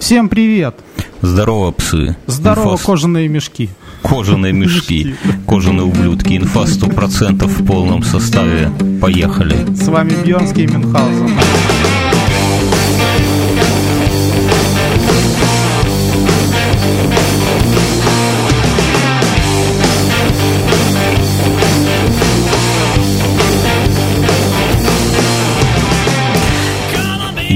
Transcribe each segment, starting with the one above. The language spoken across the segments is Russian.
Всем привет! Здорово, псы. Здорово, Инфа... кожаные мешки. Кожаные мешки, кожаные ублюдки. Инфа 100% в полном составе. Поехали. С вами Бьернский и Мюнхгаузен.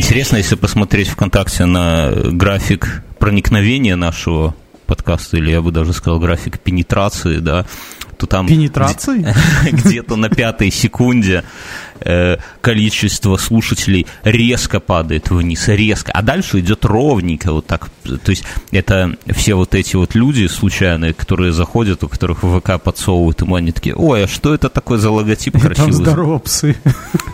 Интересно, если посмотреть ВКонтакте на график проникновения нашего подкаста, или я бы даже сказал график пенетрации, да, то там... Пенетрации? Где-то на пятой секунде Э, количество слушателей резко падает вниз, резко, а дальше идет ровненько вот так. То есть это все вот эти вот люди случайные, которые заходят, у которых ВК подсовывают ему, они такие, ой, а что это такое за логотип красивый? Там здорово, псы.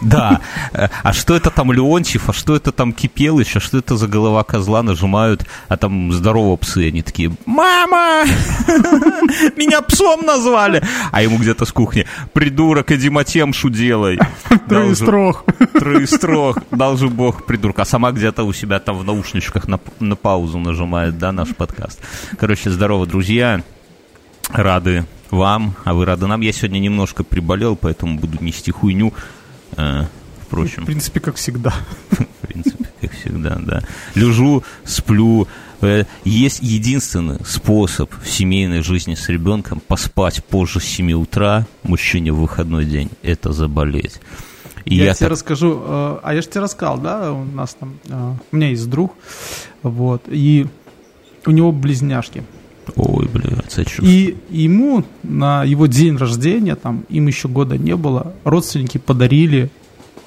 Да, э, а что это там Леонтьев, а что это там Кипелыч, а что это за голова козла нажимают, а там здорово, псы, они такие, мама, меня псом назвали, а ему где-то с кухни, придурок, иди матемшу делай. Троестрох. Троестрох. Дал же бог придурка. А сама где-то у себя там в наушничках на, на паузу нажимает, да, наш подкаст. Короче, здорово, друзья. Рады вам, а вы рады нам. Я сегодня немножко приболел, поэтому буду нести хуйню. Э, впрочем. В принципе, как всегда. В принципе, как всегда, да. Лежу, сплю. Э, есть единственный способ в семейной жизни с ребенком поспать позже 7 утра мужчине в выходной день. Это заболеть. И я, я тебе так... расскажу, э, а я же тебе рассказал, да, у нас там, э, у меня есть друг, вот, и у него близняшки. Ой, блядь, зачем? И ему на его день рождения, там, им еще года не было, родственники подарили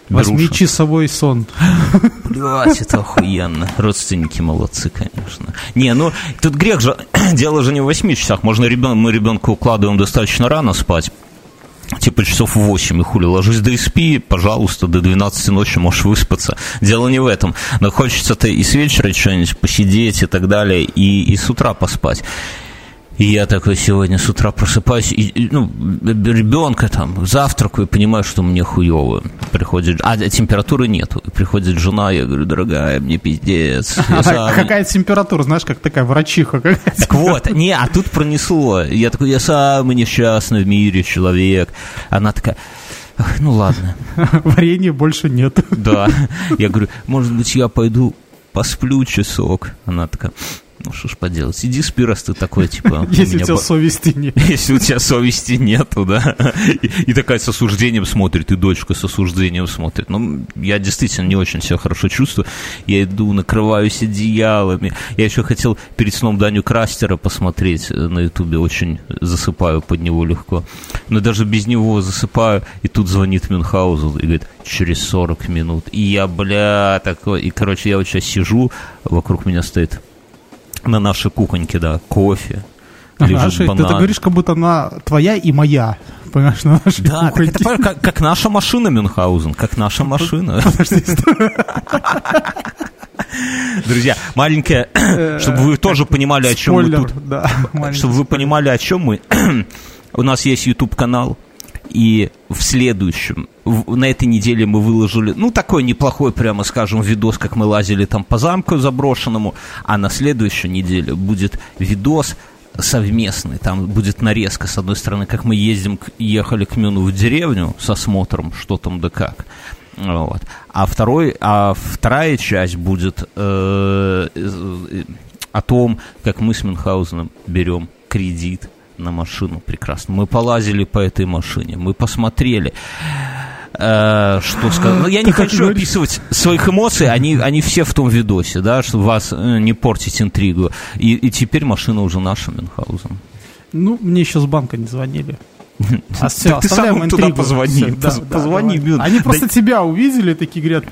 Восьмичасовой сон. Блять, это охуенно. Родственники молодцы, конечно. Не, ну, тут грех же, дело же не в восьми часах. Можно ребен, мы ребенка укладываем достаточно рано спать, типа часов в 8 и хули, ложись да и спи, пожалуйста, до 12 ночи можешь выспаться. Дело не в этом. Но хочется-то и с вечера что-нибудь посидеть и так далее, и, и с утра поспать. И я такой сегодня с утра просыпаюсь, и, ну, ребенка там, завтракаю, и понимаю, что мне хуево. Приходит, а температуры нету. Приходит жена, я говорю, дорогая, мне пиздец. Сам... Какая температура, знаешь, как такая врачиха. Так вот, не, а тут пронесло. Я такой, я самый несчастный в мире человек. Она такая, ну ладно. Варенья больше нет. Да. Я говорю, может быть, я пойду посплю часок. Она такая, ну, что ж поделать, иди спи, раз ты такой, типа... Если у тебя совести нет. Если у тебя совести нету, да. И такая с осуждением смотрит, и дочка с осуждением смотрит. Ну, я действительно не очень себя хорошо чувствую. Я иду, накрываюсь одеялами. Я еще хотел перед сном Даню Крастера посмотреть на ютубе, очень засыпаю под него легко. Но даже без него засыпаю, и тут звонит Мюнхгаузен и говорит, через 40 минут. И я, бля, такой... И, короче, я вот сейчас сижу, вокруг меня стоит на нашей кухоньке, да, кофе. Наши, ты, ты говоришь, как будто она твоя и моя. Понимаешь, на нашей Да, так это как, как наша машина, Мюнхгаузен, как наша машина. Друзья, маленькая, чтобы вы тоже понимали, о чем мы тут. Чтобы вы понимали, о чем мы. У нас есть YouTube-канал, и в следующем, на этой неделе мы выложили, ну, такой неплохой, прямо скажем, видос, как мы лазили там по замку заброшенному, а на следующей неделе будет видос совместный, там будет нарезка, с одной стороны, как мы ездим, ехали к Мюну в деревню с осмотром, что там да как, вот. А, второй, а вторая часть будет э, э, о том, как мы с Мюнхгаузеном берем кредит на машину прекрасно. Мы полазили по этой машине, мы посмотрели. Э, что сказать? Ну, я не хочу описывать своих эмоций, они, они все в том видосе, да, чтобы вас э, не портить интригу. И, и теперь машина уже наша, Мюнхгаузен. Ну, мне еще с банка не звонили. А все, ты сам туда позвони. Все, да, позвони. Да, Они просто тебя увидели, такие говорят,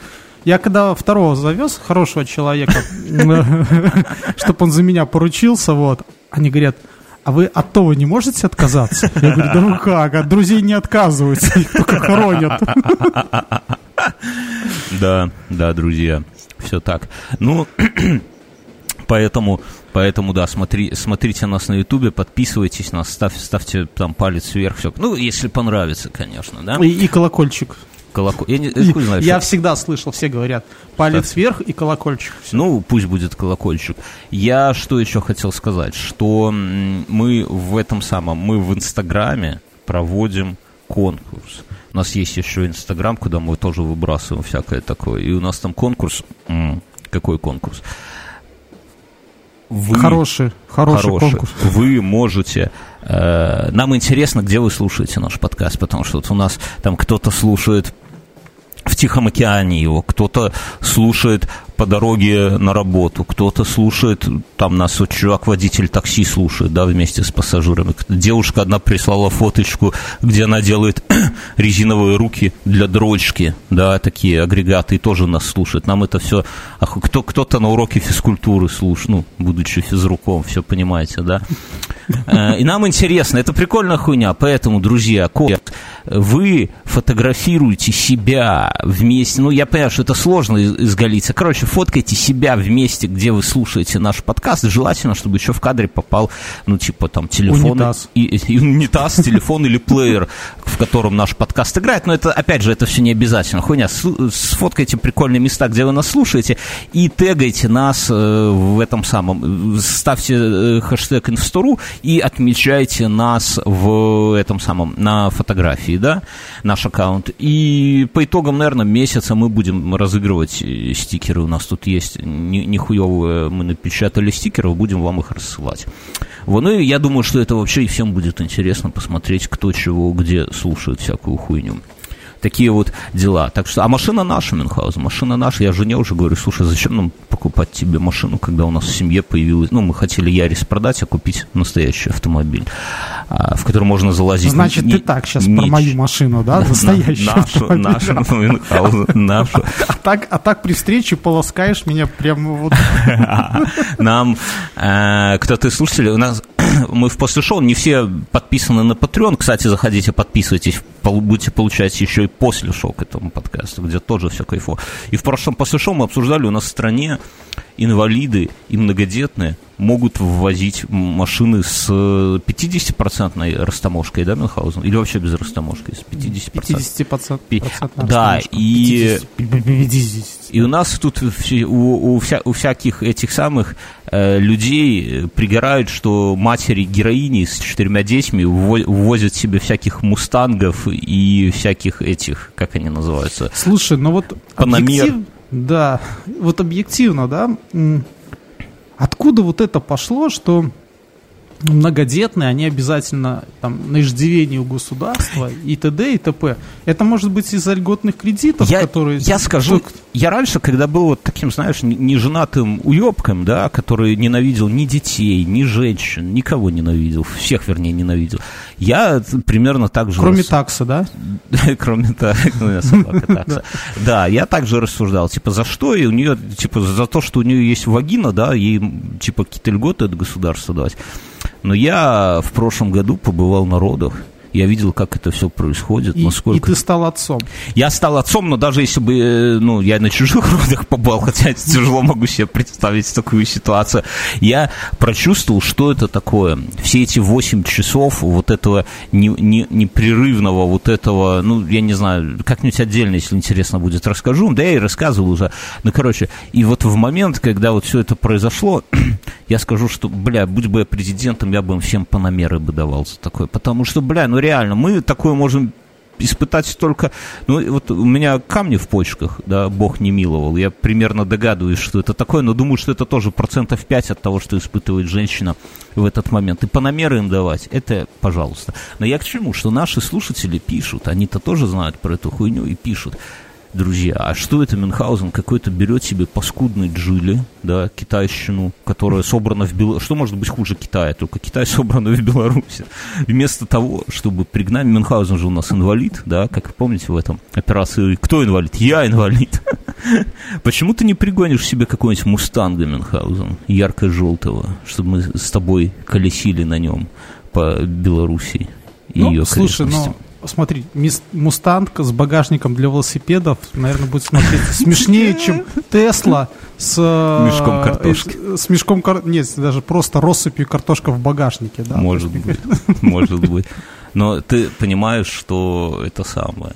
я когда второго завез, хорошего человека, чтобы он за меня поручился, вот, они говорят, а вы от того не можете отказаться? Я говорю, да ну как, от друзей не отказываются, их только хоронят. Да, да, друзья, все так. Ну, поэтому, поэтому да, смотри, смотрите нас на Ютубе, подписывайтесь нас, ставь, ставьте там палец вверх, все. Ну, если понравится, конечно, да. И, и колокольчик. Колокол... Я, не, я, знаю, я всегда слышал, все говорят, палец так. вверх и колокольчик. Все. Ну, пусть будет колокольчик. Я что еще хотел сказать, что мы в этом самом, мы в Инстаграме проводим конкурс. У нас есть еще Инстаграм, куда мы тоже выбрасываем всякое такое. И у нас там конкурс. Какой конкурс? Вы, хороший, хороший, хороший конкурс. Вы можете нам интересно, где вы слушаете наш подкаст, потому что вот у нас там кто-то слушает в Тихом океане его, кто-то слушает по дороге на работу, кто-то слушает, там нас вот чувак, водитель такси слушает, да, вместе с пассажирами. Девушка одна прислала фоточку, где она делает резиновые руки для дрочки, да, такие агрегаты, и тоже нас слушает. Нам это все, кто, кто-то на уроке физкультуры слушает, ну, будучи физруком, все понимаете, да. Э, и нам интересно, это прикольная хуйня, поэтому, друзья, вы фотографируете себя вместе, ну, я понимаю, что это сложно изгалиться, короче, фоткайте себя в месте, где вы слушаете наш подкаст. Желательно, чтобы еще в кадре попал, ну, типа, там, телефон. Унитаз. И, и, унитаз, телефон или плеер, в котором наш подкаст играет. Но это, опять же, это все не обязательно. Хуйня, сфоткайте прикольные места, где вы нас слушаете, и тегайте нас э, в этом самом. Ставьте э, хэштег инфостору и отмечайте нас в этом самом, на фотографии, да, наш аккаунт. И по итогам, наверное, месяца мы будем разыгрывать э, стикеры у нас тут есть нихуевые, мы напечатали стикеров, будем вам их рассылать. Вот, ну и я думаю, что это вообще и всем будет интересно посмотреть, кто чего, где слушает всякую хуйню такие вот дела. Так что, а машина наша, Мюнхгаузен, машина наша. Я жене уже говорю, слушай, зачем нам покупать тебе машину, когда у нас в семье появилась... Ну, мы хотели Ярис продать, а купить настоящий автомобиль, а, в который можно залазить. Значит, не, ты так сейчас не, про мою машину, да? Настоящую. Нашу, нашу, Мюнхгаузен, нашу. А так, а так при встрече полоскаешь меня прямо вот... Нам, э, кто-то из слушателей, у нас мы в после шоу, не все подписаны на Patreon. Кстати, заходите, подписывайтесь, будете получать еще и после шоу к этому подкасту, где тоже все кайфо. И в прошлом после шоу мы обсуждали, у нас в стране инвалиды и многодетные могут ввозить машины с 50-процентной растаможкой, да, Мюнхгаузен? Или вообще без растаможки? С 50%? 50% Да, и, 50. И у нас тут у, у, вся, у всяких этих самых э, людей пригорают, что матери-героини с четырьмя детьми ввозят себе всяких мустангов и всяких этих, как они называются? Слушай, ну вот Панамер. Объектив... Да, вот объективно, да, откуда вот это пошло, что многодетные, они обязательно там, на иждивении у государства и т.д. и т.п. Это может быть из-за льготных кредитов, я, которые... Я скажу, я раньше, когда был вот таким, знаешь, неженатым уебком, да, который ненавидел ни детей, ни женщин, никого ненавидел, всех, вернее, ненавидел, я примерно так же... Кроме рас... такса, да? Кроме такса. Да, я также рассуждал, типа, за что и у нее, типа, за то, что у нее есть вагина, да, ей, типа, какие-то льготы от государства давать. Но я в прошлом году побывал на родах, я видел, как это все происходит, и, насколько... И ты стал отцом. Я стал отцом, но даже если бы, э, ну, я на чужих родах побывал, хотя тяжело могу себе представить такую ситуацию, я прочувствовал, что это такое. Все эти 8 часов вот этого не, не, непрерывного вот этого, ну, я не знаю, как-нибудь отдельно, если интересно будет, расскажу. Да я и рассказывал уже. Ну, короче, и вот в момент, когда вот все это произошло, я скажу, что, бля, будь бы я президентом, я бы им всем панамеры бы давал за такое. Потому что, бля, ну реально, мы такое можем испытать только... Ну, вот у меня камни в почках, да, Бог не миловал. Я примерно догадываюсь, что это такое, но думаю, что это тоже процентов 5 от того, что испытывает женщина в этот момент. И паномеры им давать, это пожалуйста. Но я к чему? Что наши слушатели пишут, они-то тоже знают про эту хуйню и пишут друзья, а что это Мюнхгаузен какой-то берет себе паскудный джили, да, китайщину, которая собрана в Беларуси. Что может быть хуже Китая? Только Китай собран в Беларуси. Вместо того, чтобы пригнать... Мюнхгаузен же у нас инвалид, да, как помните в этом операции «Кто инвалид?» «Я инвалид». Почему ты не пригонишь себе какой-нибудь мустанга Мюнхгаузен, ярко-желтого, чтобы мы с тобой колесили на нем по Беларуси и ну, ее слушай, но смотри, Мустанг с багажником для велосипедов, наверное, будет смотреться смешнее, чем Тесла с... Э, мешком картошки. С мешком кар... Нет, даже просто россыпью картошка в багажнике, да? Может быть, может быть. Но ты понимаешь, что это самое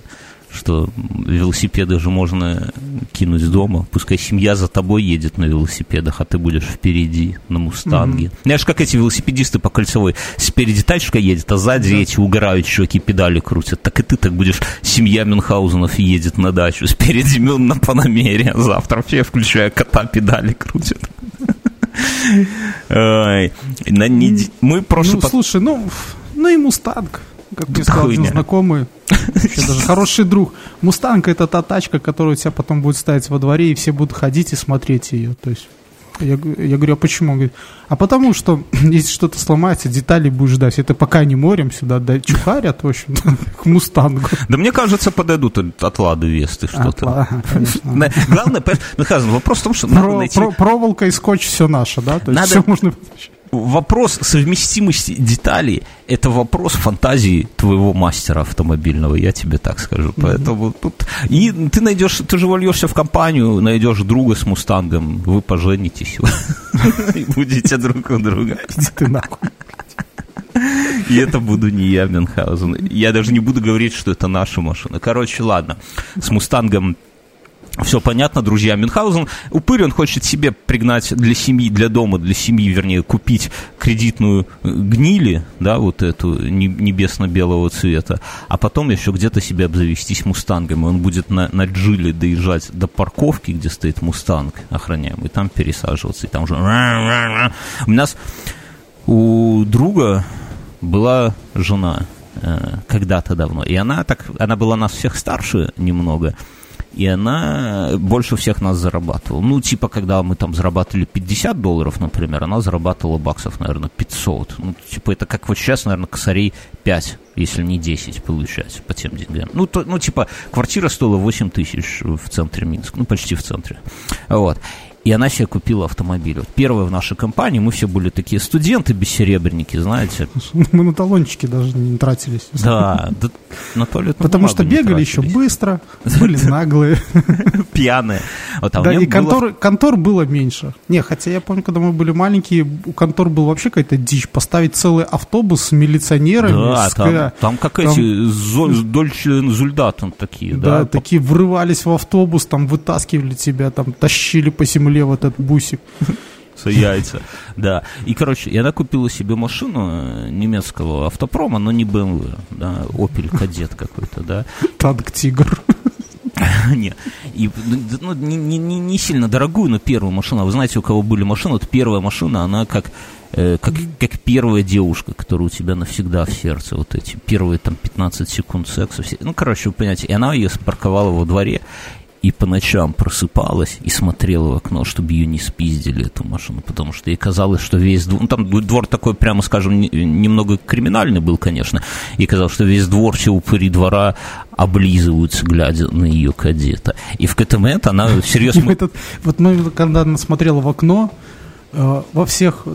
что велосипеды же можно кинуть дома. Пускай семья за тобой едет на велосипедах, а ты будешь впереди, на мустанге. Mm-hmm. Знаешь, как эти велосипедисты по кольцевой. Спереди тачка едет, а сзади да. эти угорают чуваки, педали крутят. Так и ты так будешь, семья Мюнхгаузенов едет на дачу. Спереди Мюн на Панамере, а завтра все, включая кота, педали крутят. Мы прошлый... Ну, слушай, ну, ну и Мустанг как мне сказал один знакомый, даже хороший друг. Мустанг это та тачка, которую у тебя потом будет ставить во дворе, и все будут ходить и смотреть ее. То есть я, я говорю, а почему? Он говорит, а потому что если что-то сломается, детали будешь ждать. Это пока не морем сюда да, чухарят, в общем к Мустангу. Да мне кажется, подойдут от Лады Весты что-то. Главное, ну, вопрос в том, что надо найти... Проволока и скотч все наше, да? То есть все можно вопрос совместимости деталей – это вопрос фантазии твоего мастера автомобильного, я тебе так скажу. Mm-hmm. Поэтому тут... И ты найдешь, ты же вольешься в компанию, найдешь друга с мустангом, вы поженитесь, и будете друг у друга. Ты нахуй. И это буду не я, Мюнхгаузен. Я даже не буду говорить, что это наша машина. Короче, ладно. С Мустангом все понятно, друзья. Мюнхгаузен, упырь, он хочет себе пригнать для семьи, для дома, для семьи, вернее, купить кредитную э, гнили, да, вот эту небесно-белого цвета, а потом еще где-то себе обзавестись мустангом, и он будет на, на джиле доезжать до парковки, где стоит мустанг охраняемый, там пересаживаться, и там уже... У нас у друга была жена э, когда-то давно, и она так, она была нас всех старше немного, и она больше всех нас зарабатывала. Ну, типа, когда мы там зарабатывали 50 долларов, например, она зарабатывала баксов, наверное, 500. Ну, типа, это как вот сейчас, наверное, косарей 5, если не 10 получается по тем деньгам. Ну, то, ну типа, квартира стоила 8 тысяч в центре Минска, ну, почти в центре. Вот и она себе купила автомобиль. Вот первая в нашей компании, мы все были такие студенты бессеребренники, знаете. Мы на талончики даже не тратились. Да, да на туалет. Потому что бегали еще быстро, были наглые. Пьяные. Вот, а да, и контор, контор было меньше. Не, хотя я помню, когда мы были маленькие, у контор был вообще какая-то дичь. Поставить целый автобус с милиционерами. Да, с, там, там как там, эти дольче зульдатом такие. Да, да, такие врывались в автобус, там вытаскивали тебя, там тащили по земле земле вот этот бусик. Яйца, да. И, короче, она купила себе машину э, немецкого автопрома, но не BMW, да, Opel Kadett какой-то, да. Танк Тигр. Нет. И, ну, не, не, не сильно дорогую, но первую машину. Вы знаете, у кого были машины, вот первая машина, она как э, как, как первая девушка, которая у тебя навсегда в сердце, вот эти первые там 15 секунд секса, все, ну, короче, вы понимаете, и она ее спарковала во дворе, и по ночам просыпалась и смотрела в окно, чтобы ее не спиздили, эту машину, потому что ей казалось, что весь двор, ну, там двор такой, прямо скажем, немного криминальный был, конечно, и казалось, что весь двор, все упыри двора облизываются, глядя на ее кадета. И в какой-то момент она всерьез... Вот мы, когда она смотрела в окно, э, во всех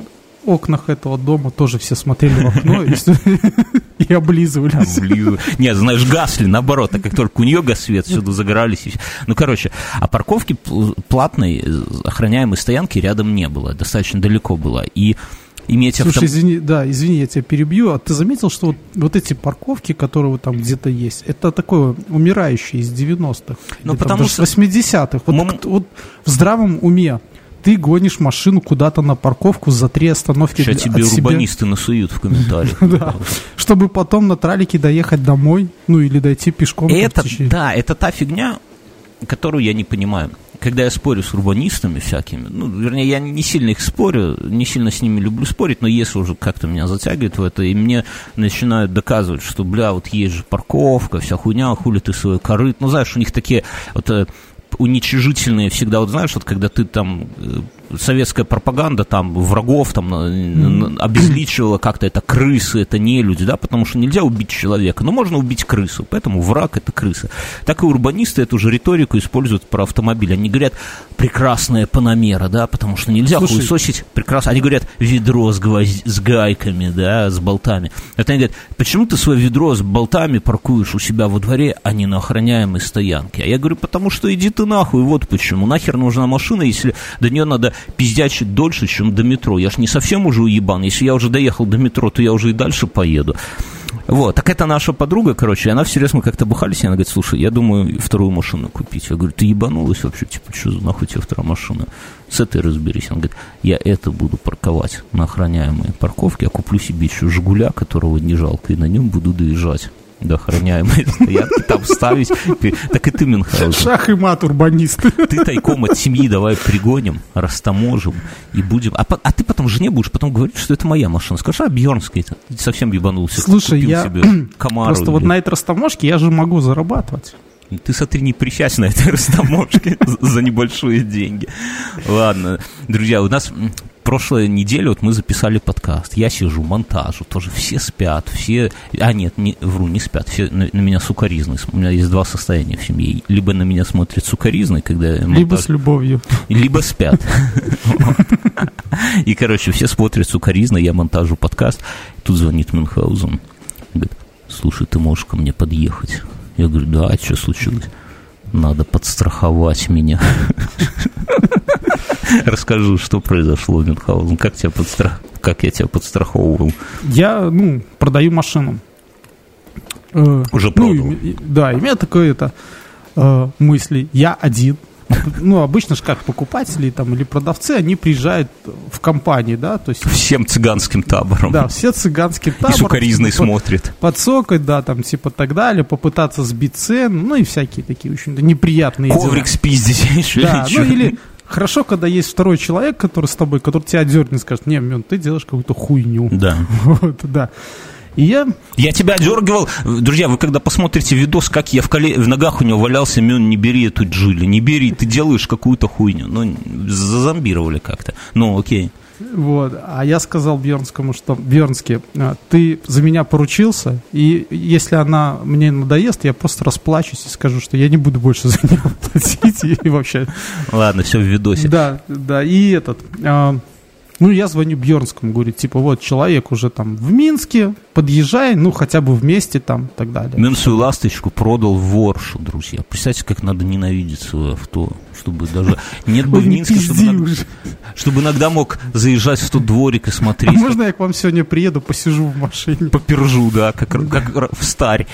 окнах этого дома тоже все смотрели в окно и облизывались. Нет, знаешь, гасли, наоборот, а как только у нее гас свет, сюда загорались. Ну, короче, а парковки платной, охраняемой стоянки рядом не было, достаточно далеко было. И иметь Слушай, авто... извини, да, извини, я тебя перебью. А ты заметил, что вот, вот эти парковки, которые вот там где-то есть, это такое умирающее из 90-х. Ну, потому что... 80-х. Вот, Мы... вот в здравом уме ты гонишь машину куда-то на парковку за три остановки. Сейчас тебе урбанисты себя. насуют в комментариях. да. Чтобы потом на тралике доехать домой, ну или дойти пешком. Это, да, это та фигня, которую я не понимаю. Когда я спорю с урбанистами всякими, ну, вернее, я не сильно их спорю, не сильно с ними люблю спорить, но если уже как-то меня затягивает в это, и мне начинают доказывать, что, бля, вот есть же парковка, вся хуйня, хули ты свой корыт. Ну, знаешь, у них такие вот э, уничижительные всегда, вот знаешь, вот когда ты там э, советская пропаганда там врагов там mm-hmm. обезличивала как-то это крысы, это не люди, да, потому что нельзя убить человека, но можно убить крысу, поэтому враг это крыса. Так и урбанисты эту же риторику используют про автомобиль. Они говорят прекрасная паномера, да, потому что нельзя Слушай, хуесосить прекрасно. Они говорят ведро с, гвозд... с гайками, да, с болтами. Это они говорят, почему ты свое ведро с болтами паркуешь у себя во дворе, а не на охраняемой стоянке? А я говорю, потому что иди ты нахуй, вот почему. Нахер нужна машина, если до нее надо пиздячить дольше, чем до метро. Я ж не совсем уже уебан. Если я уже доехал до метро, то я уже и дальше поеду. Вот, так это наша подруга, короче, и она всерьез, мы как-то бухались, и она говорит, слушай, я думаю вторую машину купить. Я говорю, ты ебанулась вообще, типа, что за нахуй тебе вторая машина? С этой разберись. Он говорит, я это буду парковать на охраняемой парковке, я куплю себе еще Жигуля, которого не жалко, и на нем буду доезжать до охраняемой стоянки, там ставить. Так и ты, Мюнхгаузен. Шах и мат, урбанист. Ты тайком от семьи давай пригоним, растаможим и будем... А, а ты потом жене будешь потом говорить, что это моя машина. Скажи, а Бьернская ты совсем ебанулся. Слушай, я просто или... вот на этой растаможке я же могу зарабатывать. Ты, смотри, не причасть на этой растаможке за небольшие деньги. Ладно, друзья, у нас прошлой неделе вот мы записали подкаст. Я сижу, монтажу, тоже все спят, все... А, нет, не, вру, не спят, все на, на меня сукоризны. У меня есть два состояния в семье. Либо на меня смотрят сукоризны, когда я монтаж... Либо с любовью. Либо спят. И, короче, все смотрят сукоризны, я монтажу подкаст. Тут звонит Мюнхгаузен. Говорит, слушай, ты можешь ко мне подъехать? Я говорю, да, а что случилось? Надо подстраховать меня. Расскажу, что произошло, Мюнхгаузен, как, тебя подстрах... как я тебя подстраховывал. Я, ну, продаю машину. Э, Уже ну, продал? Ну, да, и у меня такое это э, мысли. Я один, ну, обычно же как покупатели там, или продавцы, они приезжают в компании, да, то есть... Всем цыганским табором. Да, все цыганским табором. И сукаризный типа, смотрит. Подсокать, да, там, типа, так далее, попытаться сбить цену, ну, и всякие такие очень неприятные Коврик дела. спиздить. Да, ну, или Хорошо, когда есть второй человек, который с тобой, который тебя дернет, скажет, не, Мен, ты делаешь какую-то хуйню. Да. Вот, да. И я... Я тебя дергивал. Друзья, вы когда посмотрите видос, как я в, коле... в ногах у него валялся, Мен, не бери эту Джули, не бери, ты делаешь какую-то хуйню. Ну, зазомбировали как-то. Ну, окей. Вот. А я сказал Бьернскому, что Бьернский, а, ты за меня поручился, и если она мне надоест, я просто расплачусь и скажу, что я не буду больше за нее платить и вообще. Ладно, все в видосе. Да, да. И этот. Ну, я звоню Бьернскому, говорю, типа, вот человек уже там в Минске, подъезжай, ну, хотя бы вместе там, и так далее. Мен свою ласточку продал Воршу, друзья. Представьте, как надо ненавидеть свое авто, чтобы даже... Нет бы в Минске, чтобы иногда, чтобы иногда мог заезжать в тот дворик и смотреть. А можно я к вам сегодня приеду, посижу в машине? Попержу, да, как, как в старь.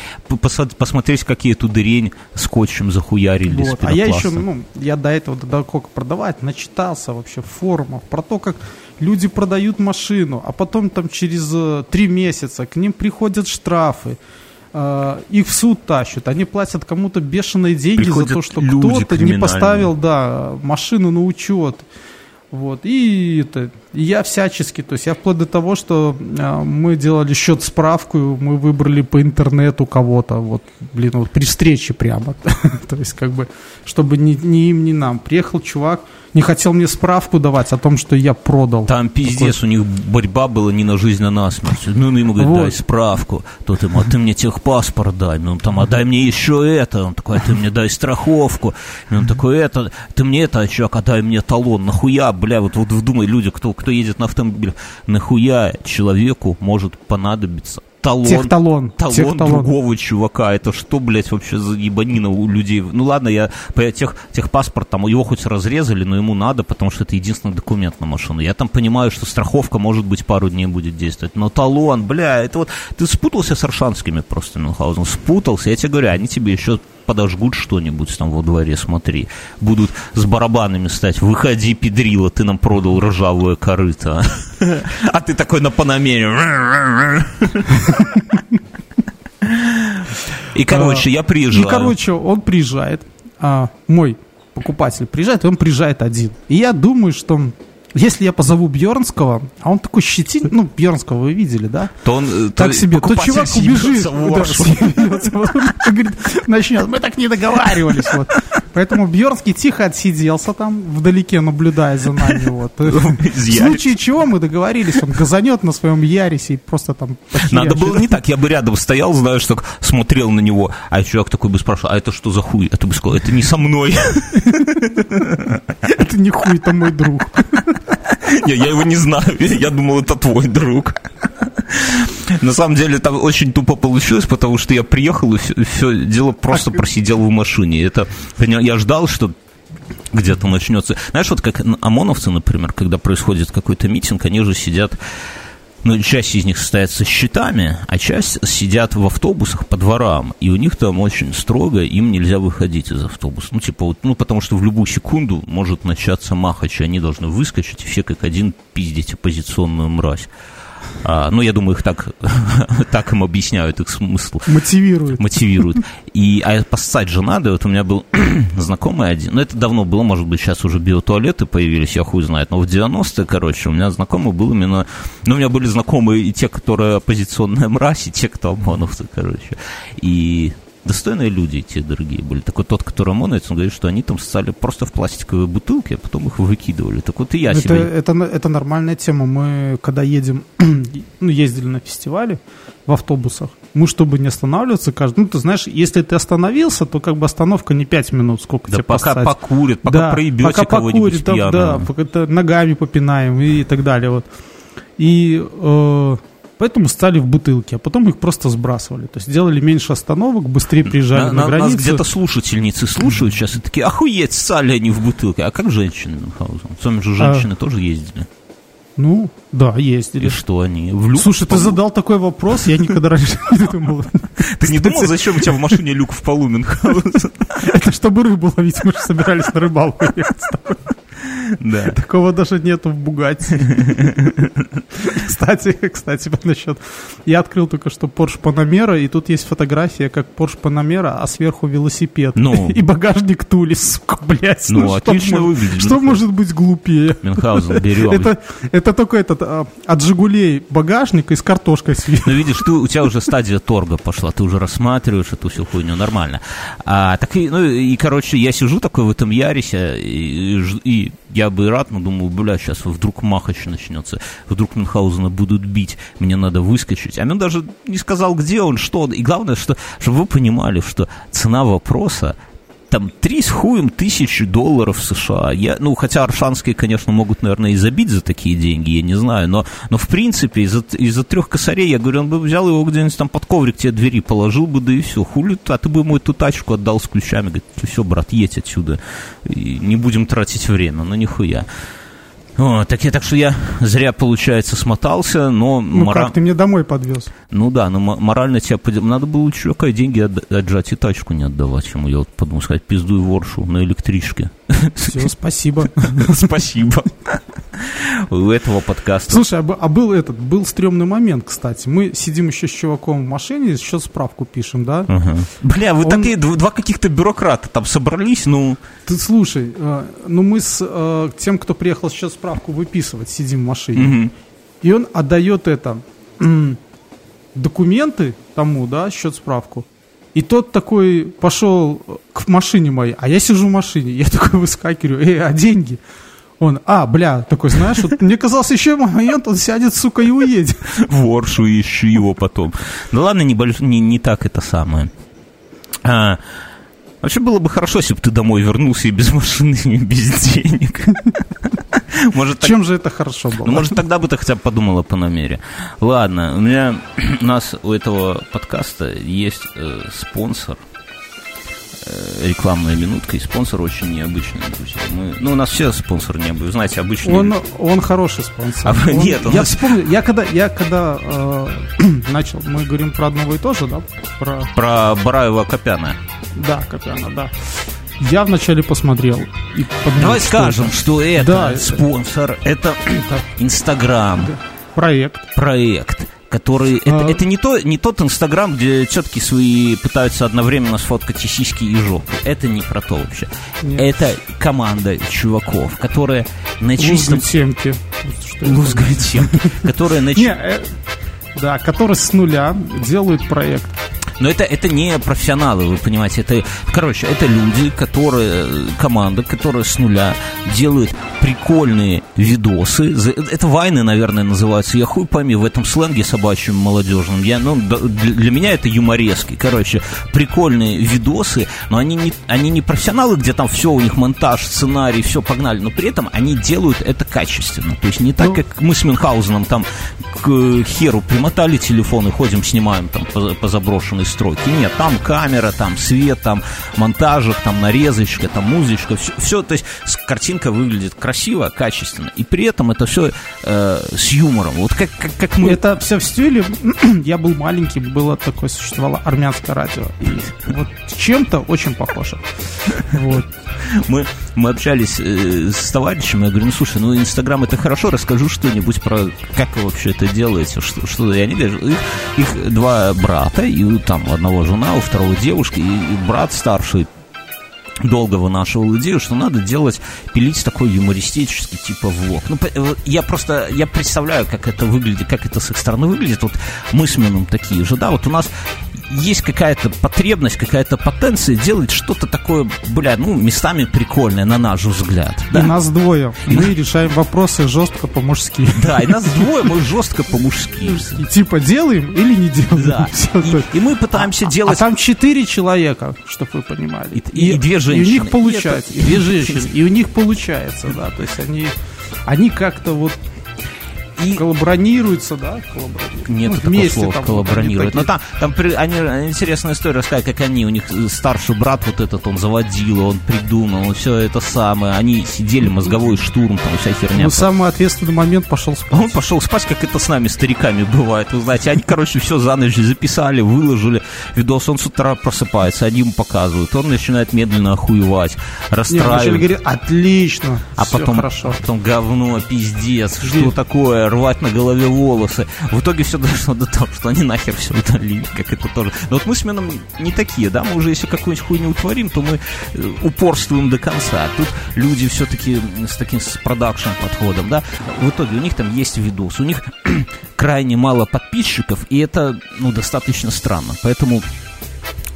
Посмотреть, какие тут дырень скотчем захуярили вот. А я еще, ну, я до этого, до продавать, начитался вообще форумов про то, как люди продают машину, а потом там через э, три месяца к ним приходят штрафы, э, их в суд тащат, они платят кому-то бешеные деньги приходят за то, что кто-то не поставил да, машину на учет. Вот. И это, я всячески, то есть я вплоть до того, что э, мы делали счет справку, мы выбрали по интернету кого-то, вот, блин, вот при встрече прямо. то есть как бы, чтобы ни, ни им, ни нам. Приехал чувак, не хотел мне справку давать о том, что я продал. Там пиздец, Такой... у них борьба была не на жизнь, а на смерть. Ну, ну ему говорит, вот. дай справку. Тот ему, а ты мне техпаспорт дай. Ну, там, а дай мне еще это. Он такой, а ты мне дай страховку. И он такой, это, ты мне это, а чувак, а дай мне талон. Нахуя, бля, вот, вот вдумай, люди, кто, кто едет на автомобиле, нахуя человеку может понадобиться талон, Техталон. талон Техталон. другого чувака. Это что, блядь, вообще за ебанина у людей? Ну ладно, я тех, техпаспорт, там его хоть разрезали, но ему надо, потому что это единственный документ на машину. Я там понимаю, что страховка, может быть, пару дней будет действовать. Но талон, бля, это вот... Ты спутался с аршанскими просто, Мюнхгаузен, спутался. Я тебе говорю, они тебе еще подожгут что-нибудь там во дворе, смотри. Будут с барабанами стать. Выходи, педрила, ты нам продал ржавое корыто. А ты такой на Панамере. И, короче, я приезжаю. И, короче, он приезжает. А, мой покупатель приезжает, он приезжает один. И я думаю, что если я позову Бьернского, а он такой щетин, ну, Бьернского вы видели, да? То он э, так то себе, то чувак убежит. Да, говорит, начнет. Мы так не договаривались. Вот. Поэтому Бьернский тихо отсиделся там, вдалеке наблюдая за нами. Вот. В случае чего мы договорились, он газанет на своем Ярисе и просто там... Надо было не так, я бы рядом стоял, знаешь, так смотрел на него, а чувак такой бы спрашивал, а это что за хуй? Это бы сказал, это не со мной. Это не хуй, это мой друг. Не, я его не знаю, я думал, это твой друг. На самом деле там очень тупо получилось, потому что я приехал и все, все дело просто просидел в машине. Это я ждал, что где-то начнется. Знаешь, вот как ОМОНовцы, например, когда происходит какой-то митинг, они же сидят ну, часть из них состоят со счетами, а часть сидят в автобусах по дворам, и у них там очень строго, им нельзя выходить из автобуса. Ну, типа, вот, ну, потому что в любую секунду может начаться махач, и они должны выскочить, и все как один пиздить оппозиционную мразь. А, ну, я думаю, их так, так им объясняют их смысл. Мотивируют. Мотивируют. И, а поссать же надо. Вот у меня был знакомый один, ну, это давно было, может быть, сейчас уже биотуалеты появились, я хуй знает, но в 90-е, короче, у меня знакомый был именно, ну, у меня были знакомые и те, которые оппозиционная мразь, и те, кто ОМОНовцы, короче. И достойные люди те дорогие были. Так вот тот, который ОМОНовец, он говорит, что они там стали просто в пластиковые бутылки, а потом их выкидывали. Так вот и я это, себе... Это, это нормальная тема. Мы, когда едем, ну, ездили на фестивале в автобусах, мы, чтобы не останавливаться, каждый, ну, ты знаешь, если ты остановился, то как бы остановка не 5 минут, сколько да тебе пока поссать. покурят, пока да, проебете пока кого-нибудь покурит, Да, пока ногами попинаем и так далее. Вот. И э, Поэтому стали в бутылки, а потом их просто сбрасывали. То есть делали меньше остановок, быстрее приезжали на, на, на границу. Нас где-то слушательницы слушают сейчас и такие, охуеть, стали они в бутылке. А как женщины Мюнхгаузен? С вами же женщины а... тоже ездили. Ну, да, ездили. И что они? В люк Слушай, ты задал такой вопрос, я никогда раньше не думал. Ты не думал, зачем у тебя в машине люк в полу Мюнхгаузен? Это чтобы рыбу ловить, мы же собирались на рыбалку ехать да. Такого даже нету в Бугатти. Кстати, кстати, насчет... Я открыл только что Porsche Panamera, и тут есть фотография, как Porsche Panamera, а сверху велосипед. Ну. И багажник Тулис, сука, блядь. Ну, ну отлично выглядит. Что может быть глупее? Мюнхгаузен, берем. Это, это только этот, а, от «Жигулей» багажник и с картошкой сверху. Ну, видишь, ты, у тебя уже стадия торга пошла, ты уже рассматриваешь эту всю хуйню, нормально. А, так и, ну, и, короче, я сижу такой в этом Ярисе, и, и я бы рад, но думаю, бля, сейчас вдруг Махач начнется, вдруг Мюнхгаузена будут бить, мне надо выскочить. А он даже не сказал, где он, что он. И главное, что, чтобы вы понимали, что цена вопроса там три с хуем тысячи долларов США. Я, ну, хотя аршанские, конечно, могут, наверное, и забить за такие деньги, я не знаю, но, но в принципе, из-за из трех косарей, я говорю, он бы взял его где-нибудь там под коврик тебе двери положил бы, да и все, хули, а ты бы ему эту тачку отдал с ключами, говорит, все, брат, едь отсюда, и не будем тратить время, ну, нихуя. О, так, я, так что я зря, получается, смотался, но... Ну мора... как, ты мне домой подвез. Ну да, но морально тебя... Надо было чувака деньги отжать и тачку не отдавать ему. Я вот подумал, сказать, пиздуй воршу на электричке. Все, спасибо. Спасибо. У этого подкаста. Слушай, а, а был этот, был стрёмный момент, кстати. Мы сидим еще с чуваком в машине, еще справку пишем, да? Бля, вы такие два каких-то бюрократа там собрались, ну... Ты слушай, э, ну мы с э, тем, кто приехал сейчас справку выписывать, сидим в машине. И он отдает это документы тому, да, счет справку. И тот такой пошел к машине моей, а я сижу в машине. Я такой выскакиваю, эй, а деньги? Он, а, бля, такой, знаешь, вот, мне казалось, еще момент, он сядет, сука, и уедет. Воршу ищу его потом. Ну ладно, не, больш... не, не так это самое. А, вообще было бы хорошо, если бы ты домой вернулся и без машины, и без денег. Может, Чем так... же это хорошо было? Ну, может, тогда бы ты хотя бы подумала по номере. Ладно, у меня, у нас у этого подкаста есть э, спонсор, рекламная минутка, и спонсор очень необычный, друзья. Мы, ну, у нас все спонсоры необычные, знаете, обычные. Он, он хороший спонсор. А, он, нет, он я нас... вспомню, я когда, я когда э, начал, мы говорим про одного и то же, да? Про, про Бараева Копяна. Да, Копяна, да. Я вначале посмотрел и подумал, Давай что скажем, это. что это да, спонсор, это Инстаграм. Проект. Проект который а... это, это не, то, не тот Инстаграм, где тетки свои пытаются одновременно сфоткать и сиськи, и жопу. Это не про то вообще. Нет. Это команда чуваков, которые на чистом... Лузгают семки. Которые на. Э, да, которые с нуля делают проект но это, это не профессионалы, вы понимаете. Это, короче, это люди, которые, команда, которая с нуля делает прикольные видосы. Это вайны, наверное, называются. Я хуй пойми в этом сленге собачьем молодежном. Я, ну, для меня это юморески. Короче, прикольные видосы, но они не, они не профессионалы, где там все, у них монтаж, сценарий, все погнали, но при этом они делают это качественно. То есть не так, ну, как мы с Мюнхгаузеном там к херу примотали телефон и ходим, снимаем там по, по заброшенной стройки. Нет, там камера, там свет, там монтажик, там нарезочка, там музычка, все, все то есть картинка выглядит красиво, качественно, и при этом это все э, с юмором. Вот как, как, как мы... Это все в стиле, я был маленький, было такое, существовало армянское радио, и вот чем-то очень похоже. Вот. Мы, мы общались э, с товарищем, я говорю, ну слушай, ну Инстаграм это хорошо, расскажу что-нибудь про как вы вообще это делаете, что, что и они говорят, их, их два брата, и там у одного жена, у второго девушка, и, и брат старший долго вынашивал идею, что надо делать, пилить такой юмористический типа влог. Ну, я просто, я представляю, как это выглядит, как это с их стороны выглядит. Вот мы с Мином такие же, да, вот у нас есть какая-то потребность, какая-то потенция делать что-то такое, бля, ну, местами прикольное, на наш взгляд. Да? И нас двое. И мы на... решаем вопросы жестко по-мужски. Да, и нас двое, мы жестко по-мужски. Типа делаем или не делаем. Да. И, и мы пытаемся а, делать... А там четыре человека, чтобы вы понимали. И, и, и две женщины. И у них получается. И, это... и две женщины. И у них получается, да. То есть они, они как-то вот и... Коллаборируются, да? Коллаборируют. Нет ну, вместе слова, там, коллаборируют. Но там, там они, интересная история рассказать, как они, у них старший брат вот этот, он заводил, он придумал, все это самое. Они сидели, мозговой штурм, там вся херня. Ну, самый ответственный момент пошел спать. Он пошел спать, как это с нами, стариками, бывает. Вы знаете, они, короче, все за ночь записали, выложили видос, он с утра просыпается, они ему показывают, он начинает медленно охуевать, расстраивать. Нет, говорит, отлично, а потом, хорошо. потом говно, пиздец, что такое, рвать на голове волосы. В итоге все дошло до того, что они нахер все удалили, как это тоже. Но вот мы с Меном не такие, да, мы уже если какую-нибудь хуйню утворим, то мы э, упорствуем до конца. А тут люди все-таки с таким с продакшн подходом, да. В итоге у них там есть видос, у них крайне мало подписчиков, и это, ну, достаточно странно. Поэтому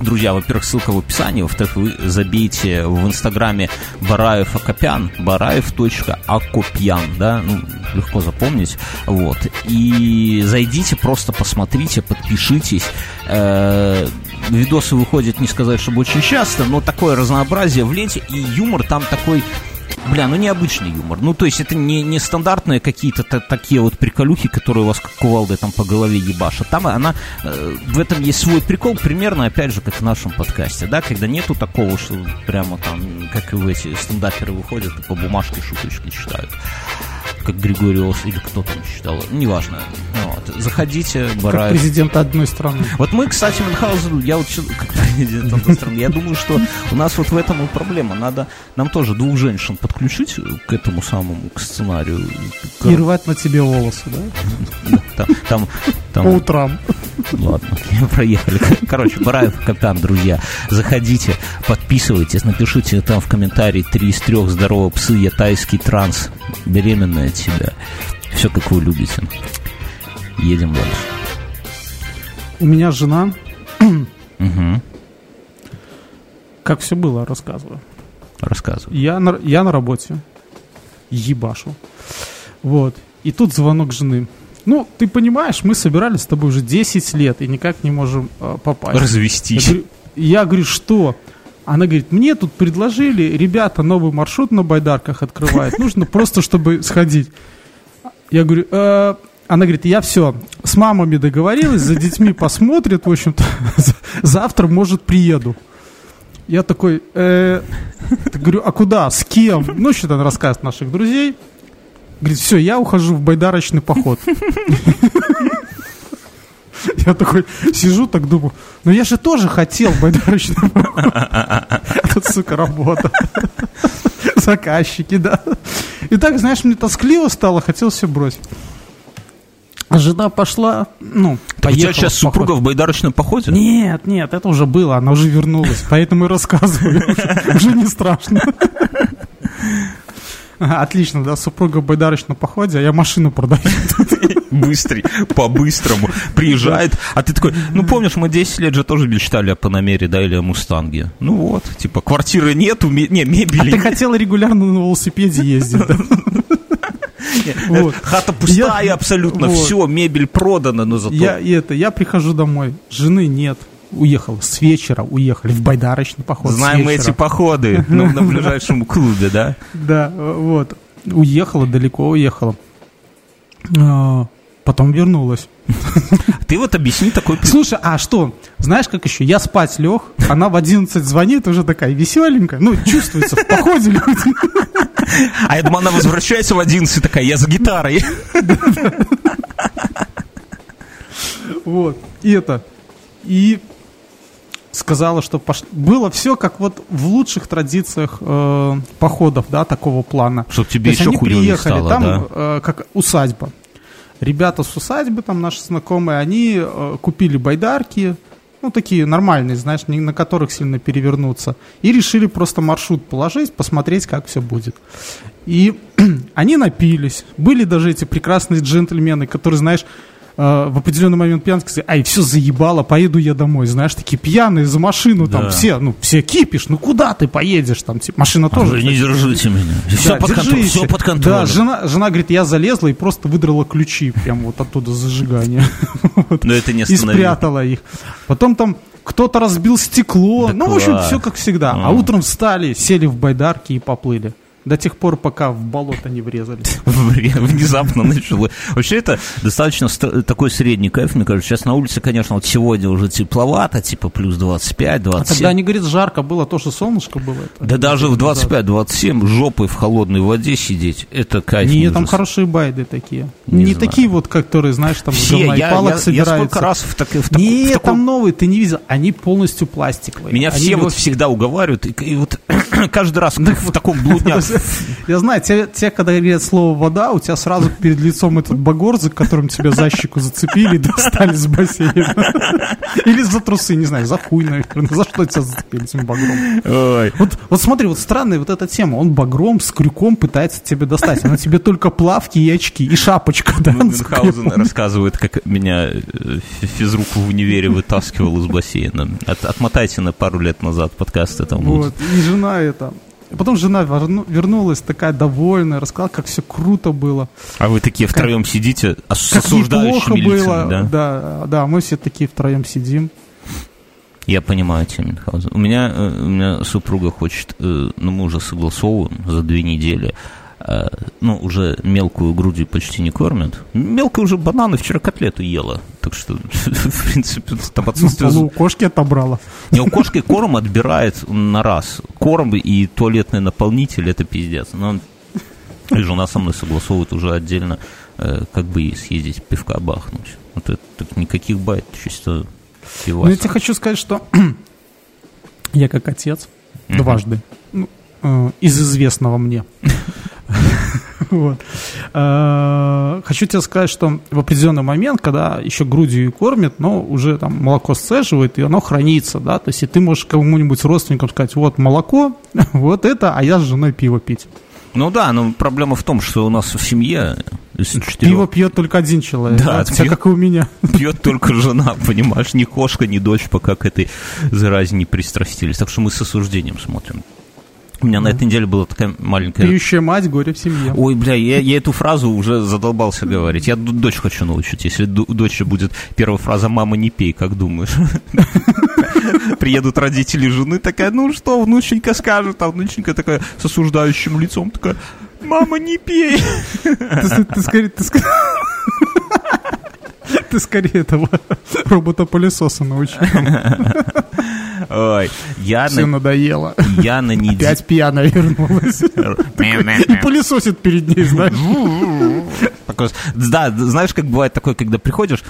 Друзья, во-первых, ссылка в описании, во-вторых, вы забейте в инстаграме Бараев Акопян, бараев.акопьян, да, ну, легко запомнить, вот, и зайдите, просто посмотрите, подпишитесь, э, видосы выходят, не сказать, чтобы очень часто, но такое разнообразие в ленте, и юмор там такой Бля, ну необычный юмор. Ну, то есть это не, не стандартные какие-то такие вот приколюхи, которые у вас как кувалдой там по голове ебашат. Там она, э, в этом есть свой прикол, примерно, опять же, как в нашем подкасте, да, когда нету такого, что прямо там, как и в эти стендаперы выходят по бумажке шуточки читают как Григориос или кто там считал, неважно. Вот. Заходите, Бараев. Как президент одной страны. Вот мы, кстати, Мюнхгаузен, я вот как президент одной страны, я думаю, что у нас вот в этом и проблема. Надо нам тоже двух женщин подключить к этому самому, к сценарию. И рвать на тебе волосы, да? Там, там, там... По утрам. Ладно, проехали. Короче, Бараев Капитан, друзья. Заходите, подписывайтесь, напишите там в комментарии три из трех здоровые псы, я тайский транс, беременная от себя. Все, как вы любите. Едем дальше. У меня жена. Угу. Как все было, рассказываю. Рассказывай. Я на, я на работе. Ебашу. Вот. И тут звонок жены. Ну, ты понимаешь, мы собирались с тобой уже 10 лет и никак не можем э, попасть. Развестись. Я говорю, я говорю, что? Она говорит, мне тут предложили, ребята новый маршрут на байдарках открывают, нужно просто, чтобы сходить. Я говорю, э, она говорит, я все, с мамами договорилась, за детьми посмотрят, в общем-то, завтра, может, приеду. Я такой, э, говорю, а куда, с кем? Ну, что там рассказ наших друзей. Говорит, все, я ухожу в байдарочный поход. Я такой сижу, так думаю, ну я же тоже хотел байдарочный поход. Тут, сука, работа. Заказчики, да. И так, знаешь, мне тоскливо стало, хотел все бросить. А жена пошла, ну, так поехала. У тебя сейчас супруга в байдарочном походе? Нет, нет, это уже было, она уже вернулась, поэтому и рассказываю. Уже не страшно. Отлично, да, супруга в байдарочном походе, а я машину продаю. Быстрый, по-быстрому. Приезжает, а ты такой, ну помнишь, мы 10 лет же тоже мечтали о Панамере, да, или о Мустанге. Ну вот, типа, квартиры нету, не, мебели. А ты хотел регулярно на велосипеде ездить, да? Вот. Хата пустая я, абсолютно, вот. все, мебель продана, но зато... Я, это, я прихожу домой, жены нет, уехал с вечера, уехали в байдарочный поход. Знаем мы эти походы, ну, на ближайшем клубе, да? Да, вот. Уехала, далеко уехала. А, Потом вернулась. Ты вот объясни такой... Слушай, а что? Знаешь, как еще? Я спать лег, она в 11 звонит, уже такая веселенькая. Ну, чувствуется, в походе люди. А я думаю, она возвращается в 11 такая, я за гитарой. Вот. И это. И сказала, что пош... было все как вот в лучших традициях э, походов, да, такого плана. Чтобы тебе еще они приехали, стало, там да? э, как усадьба. Ребята с усадьбы, там наши знакомые, они э, купили байдарки, ну, такие нормальные, знаешь, не на которых сильно перевернуться, и решили просто маршрут положить, посмотреть, как все будет. И они напились. Были даже эти прекрасные джентльмены, которые, знаешь, э, в определенный момент пьян сказали, ай, все заебало, поеду я домой. Знаешь, такие пьяные за машину, там Да. все, ну, все кипиш, ну куда ты поедешь, там, типа, машина тоже. Вы не держите меня. Все, Да, под, держите. все под контролем. Да, жена, жена говорит, я залезла и просто выдрала ключи прям вот оттуда зажигания. Но это не И спрятала их. Потом там кто-то разбил стекло. Ну, в общем, все как всегда. А А. утром встали, сели в байдарки и поплыли. До тех пор, пока в болото не врезались. Внезапно начало. Вообще это достаточно такой средний кайф, мне кажется. Сейчас на улице, конечно, вот сегодня уже тепловато, типа плюс 25, А 27. тогда они говорят, жарко было, тоже солнышко было. это. Да даже в 25-27 жопой в холодной воде сидеть, это кайф. Не, там хорошие байды такие. Не Не, такие вот, которые, знаешь, там Все, я, палок я- я собираются. сколько раз в, так- в так- в Нет, таком- там новые, ты не видел. Они полностью пластиковые. Меня Они все вот всегда уговаривают, и, и вот каждый раз в таком блудняк. Я знаю, те, те, когда говорят слово вода, у тебя сразу перед лицом этот багор, за которым тебя за щеку зацепили и достали с бассейна. Или за трусы, не знаю, за хуй, наверное. За что тебя зацепили этим багром? Ой. Вот, вот смотри, вот странная вот эта тема. Он багром с крюком пытается тебя достать. А на тебе только плавки и очки, и шапочка, да? Мюнхгаузен рассказывает, как меня э, фи- физрук в универе вытаскивал из бассейна. От- отмотайте на пару лет назад подкасты там Вот, будут. и жена это... Потом жена верну- вернулась такая довольная, рассказала, как все круто было. А вы такие втроем сидите а с Как неплохо было. да? да, да, мы все такие втроем сидим. Я понимаю тебя, Мюнхгаузен. У меня, э, у меня супруга хочет, э, ну мы уже согласовываем за две недели, ну уже мелкую грудью почти не кормят. Мелкая уже бананы вчера котлету ела. Так что, в принципе, там Ну, отсутствие... полу у кошки отобрала. Не, у кошки корм отбирает на раз. Корм и туалетный наполнитель это пиздец. Но и жена со мной согласовывает уже отдельно, э, как бы съездить пивка бахнуть. Вот это так никаких байт, чисто Но я пивас. тебе хочу сказать, что я как отец дважды, ну, э, из известного мне. Вот. Э, Хочу тебе сказать, что в определенный момент, когда еще грудью ее кормят, но уже там молоко сцеживает, и оно хранится, да, то есть и ты можешь кому-нибудь родственникам сказать, вот молоко, вот это, а я с женой пиво пить. Ну да, но проблема в том, что у нас в семье из Пиво четырех пьет только один человек, Да, да, пьет- как и у меня. пьет только жена, понимаешь, ни кошка, ни дочь пока к этой заразе не пристрастились. Так что мы с осуждением смотрим. У меня на этой неделе была такая маленькая Пьющая мать, горе в семье. Ой, бля, я, я эту фразу уже задолбался говорить. Я дочь хочу научить. Если дочери будет первая фраза «мама, не пей», как думаешь? Приедут родители жены, такая, ну что, внученька скажет, а внученька такая с осуждающим лицом, такая, мама, не пей. Ты, скорее, ты, ск- ты скорее этого робота-пылесоса научи. Ой, я Все на, надоело. я на неделе... Опять пьяная вернулась. И пылесосит перед ней, знаешь. Да, знаешь, как бывает такое, когда приходишь,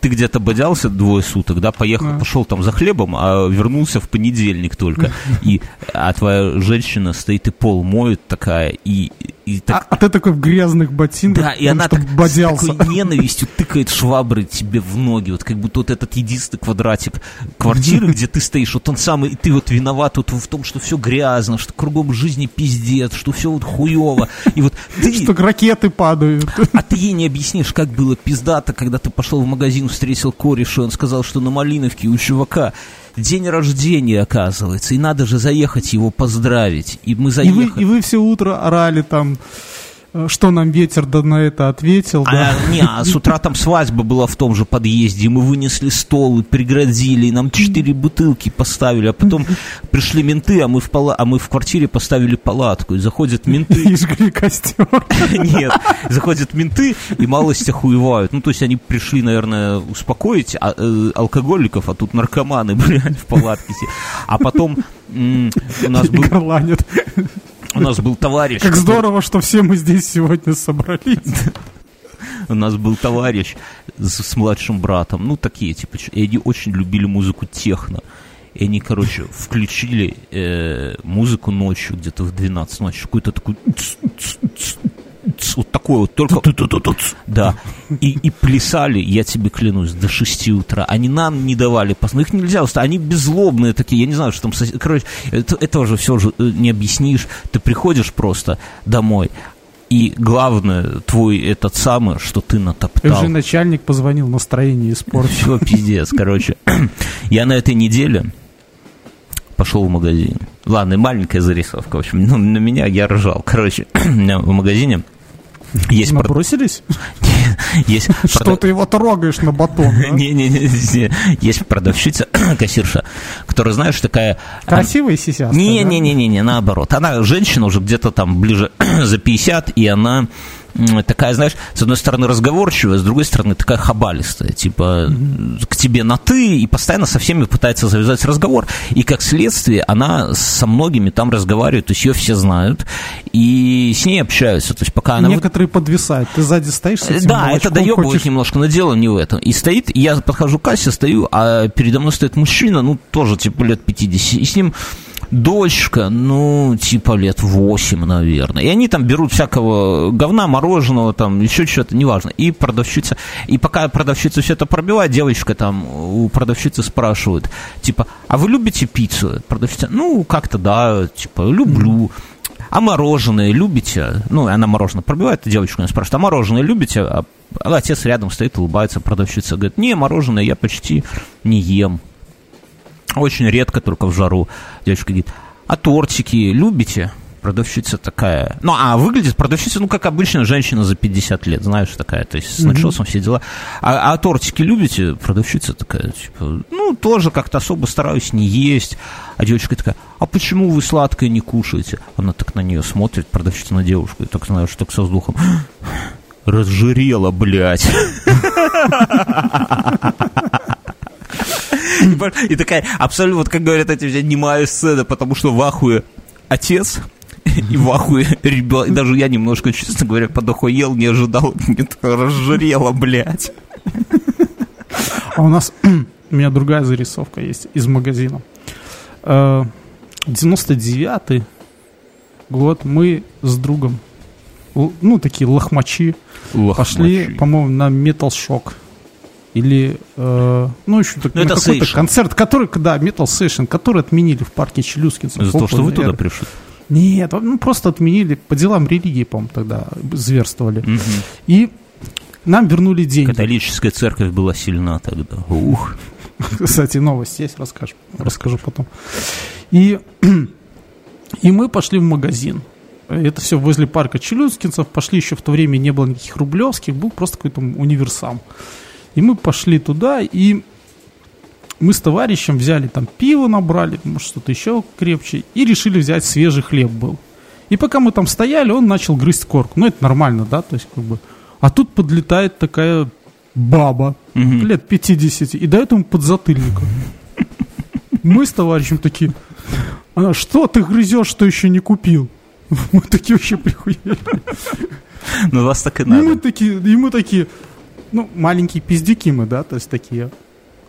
ты где-то бодялся двое суток, да, поехал, Да. пошел там за хлебом, а вернулся в понедельник только. И, а твоя женщина стоит и пол моет такая, и, и А, так... а ты такой в грязных ботинках, да, и она так, с бодялся. такой ненавистью тыкает швабры тебе в ноги, вот как будто вот этот единственный квадратик квартиры, где ты стоишь, вот он самый, и ты вот виноват вот в том, что все грязно, что кругом жизни пиздец, что все вот хуево, и вот ты... Что ракеты падают. А ты ей не объяснишь, как было пиздато, когда ты пошел в магазин, встретил кореша, он сказал, что на Малиновке у чувака день рождения, оказывается, и надо же заехать его поздравить. И мы И вы, заехали. и вы все утро орали там что нам ветер да на это ответил, а, да? Не, а с утра там свадьба была в том же подъезде, и мы вынесли стол, и пригрозили, и нам четыре бутылки поставили, а потом пришли менты, а мы в, пала... а мы в квартире поставили палатку, и заходят менты... И жгли костер. Нет, заходят менты и малость охуевают. Ну, то есть они пришли, наверное, успокоить а, э, алкоголиков, а тут наркоманы, блядь, в палатке. А потом у нас был... У нас был товарищ. Как здорово, что все мы здесь сегодня собрались. У нас был товарищ с, с младшим братом, ну, такие, типа, и они очень любили музыку техно. И они, короче, включили э, музыку ночью, где-то в 12 ночи, какой-то вот такой вот, только... Да. И, и плясали, я тебе клянусь, до 6 утра. Они нам не давали пас. Ну, их нельзя устать. Они беззлобные такие. Я не знаю, что там... Короче, это, этого же все же э, не объяснишь. Ты приходишь просто домой, и главное, твой этот самый, что ты натоптал. Уже начальник позвонил, настроение испортил. Все, пиздец, короче. Я на этой неделе пошел в магазин. Ладно, маленькая зарисовка, в общем, ну, на меня я ржал. Короче, в магазине есть Набросились? Есть Что ты его трогаешь на батон? Не-не-не. Есть продавщица, кассирша, которая, знаешь, такая... Красивая сисястая, Не-не-не, наоборот. Она женщина уже где-то там ближе за 50, и она такая, знаешь, с одной стороны разговорчивая, с другой стороны такая хабалистая, типа к тебе на ты, и постоянно со всеми пытается завязать разговор. И как следствие она со многими там разговаривает, то есть ее все знают, и с ней общаются. То есть пока она... Некоторые подвисают, ты сзади стоишь с этим Да, это доебывает хочешь... немножко, но дело не в этом. И стоит, и я подхожу к кассе, стою, а передо мной стоит мужчина, ну, тоже типа лет 50, и с ним дочка, ну, типа лет 8, наверное. И они там берут всякого говна, мороженого, там, еще что-то, неважно. И продавщица, и пока продавщица все это пробивает, девочка там у продавщицы спрашивает, типа, а вы любите пиццу? Продавщица, ну, как-то да, типа, люблю. А мороженое любите? Ну, она мороженое пробивает, девочка меня спрашивает, а мороженое любите? А отец рядом стоит, улыбается, продавщица говорит, не, мороженое я почти не ем. Очень редко, только в жару. Девочка говорит, а тортики любите? Продавщица такая. Ну, а выглядит продавщица, ну, как обычная женщина за 50 лет, знаешь, такая. То есть с начесом mm-hmm. все дела. А, а тортики любите? Продавщица такая, типа, ну, тоже как-то особо стараюсь не есть. А девочка такая, а почему вы сладкое не кушаете? Она так на нее смотрит, продавщица на девушку, и так, знаешь, так со вздохом. Разжирела, блядь. И такая абсолютно, вот как говорят эти немая сцена, потому что в ахуе отец, и в ахуе ребенок. Даже я немножко, честно говоря, подохуел, не ожидал, мне разжирело, блядь. А у нас, у меня другая зарисовка есть из магазина. 99-й э, год мы с другом, ну, такие лохмачи, лохмачи. пошли, по-моему, на Metal Shock или, э, ну, еще так, ну, на какой-то концерт, который, да, Metal Session, который отменили в парке Челюскинцев. Из-за того, что вы туда пришли? Нет, ну, просто отменили, по делам религии, по-моему, тогда зверствовали. Угу. И нам вернули деньги. Католическая церковь была сильна тогда. Ух. Кстати, новость есть, расскажу, расскажу потом. И, и мы пошли в магазин. Это все возле парка Челюскинцев. Пошли еще в то время не было никаких рублевских, был просто какой-то универсам. И мы пошли туда, и мы с товарищем взяли там пиво набрали, может что-то еще крепче, и решили взять свежий хлеб был. И пока мы там стояли, он начал грызть корку. Ну, это нормально, да, то есть как бы... А тут подлетает такая баба, угу. лет 50, и дает ему подзатыльника. Мы с товарищем такие, она, что ты грызешь, что еще не купил? Мы такие вообще прихуели. Ну, вас так и надо. И мы такие, и мы такие, ну, маленькие пиздюки мы, да, то есть такие.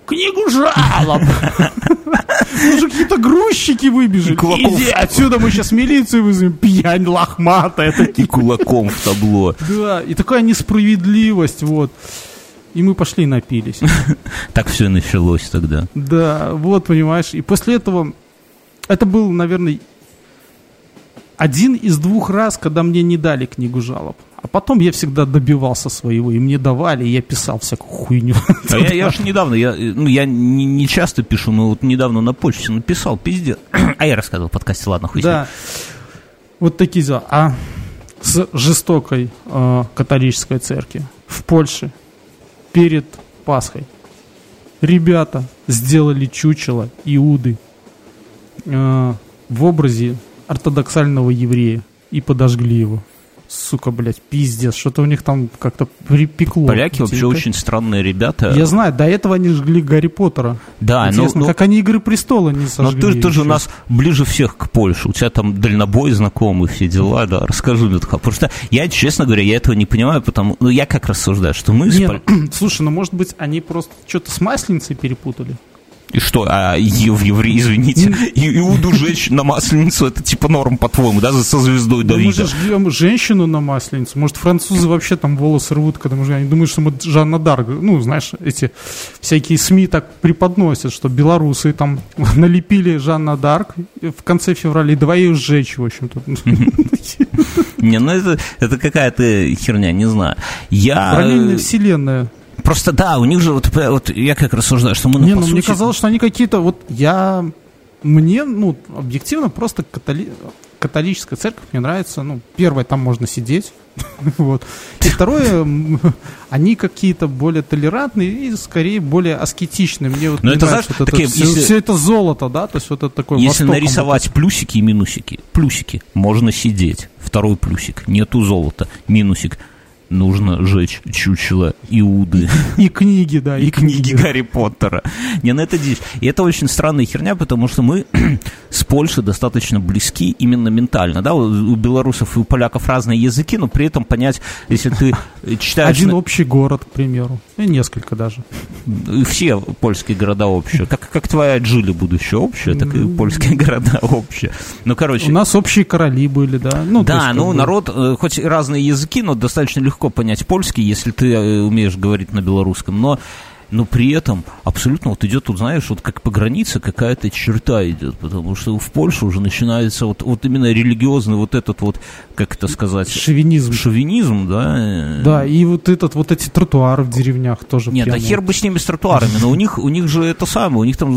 Книгу жалоб! Уже какие-то грузчики выбежали. Иди отсюда, мы сейчас милицию вызовем. Пьянь лохматая. И кулаком в табло. Да, и такая несправедливость, вот. И мы пошли и напились. Так все началось тогда. Да, вот, понимаешь. И после этого... Это был, наверное, один из двух раз, когда мне не дали книгу жалоб. А потом я всегда добивался своего, и мне давали, и я писал всякую хуйню. А я, я же недавно, я, ну, я не, не часто пишу, но вот недавно на почте написал, пиздец. А я рассказывал в подкасте, ладно, хуй Да. Вот такие дела. А с жестокой э, католической церкви в Польше перед Пасхой. Ребята сделали чучело Иуды э, в образе ортодоксального еврея и подожгли его сука, блядь, пиздец, что-то у них там как-то припекло. Поляки вообще очень странные ребята. Я знаю, до этого они жгли Гарри Поттера. Да, Интересно, но, как они Игры Престола не сожгли. Но ты, ты же у нас ближе всех к Польше, у тебя там дальнобой знакомый, все дела, да, расскажи мне, потому что я, честно говоря, я этого не понимаю, потому, ну, я как рассуждаю, что мы... Нет, слушай, ну, может быть, они просто что-то с масленицей перепутали? И что, а в евреи, извините, Иуду жечь на масленицу, это типа норм, по-твоему, да, со звездой да Давида? Мы же ждем женщину на масленицу. Может, французы вообще там волосы рвут, когда мы они думают, что мы Жанна Дарк. Ну, знаешь, эти всякие СМИ так преподносят, что белорусы там налепили Жанна Дарк в конце февраля, и давай ее сжечь, в общем-то. Не, ну это, это какая-то херня, не знаю. Я... Параллельная вселенная. Просто да, у них же вот, вот я как рассуждаю, что мы ну, Не, ну сути... мне казалось, что они какие-то вот я мне ну объективно просто католи... католическая церковь мне нравится. Ну первое там можно сидеть, вот. И второе, они какие-то более толерантные и скорее более аскетичные. Мне вот Но это, знаешь, вот такие, это, если, все это золото, да, то есть вот это такое. Если нарисовать плюсики и минусики, плюсики можно сидеть, второй плюсик, нету золота, минусик нужно сжечь чучело Иуды. И книги, да. И книги Гарри Поттера. Не, ну это здесь. И это очень странная херня, потому что мы с Польшей достаточно близки именно ментально. Да, у белорусов и у поляков разные языки, но при этом понять, если ты читаешь... Один общий город, к примеру. И несколько даже. Все польские города общие. Как, как твоя Джили будущее общее, так и польские города общие. Ну, короче... У нас общие короли были, да? Ну, да, есть, ну, бы... народ, э, хоть разные языки, но достаточно легко легко понять польский, если ты э, умеешь говорить на белорусском, но но при этом абсолютно вот идет, тут знаешь, вот как по границе какая-то черта идет, потому что в Польше уже начинается вот, вот именно религиозный вот этот вот, как это сказать? Шовинизм. Шовинизм, да. Да, и вот этот, вот эти тротуары в деревнях тоже. Нет, а хер бы с ними с тротуарами, но у них, у них же это самое, у них там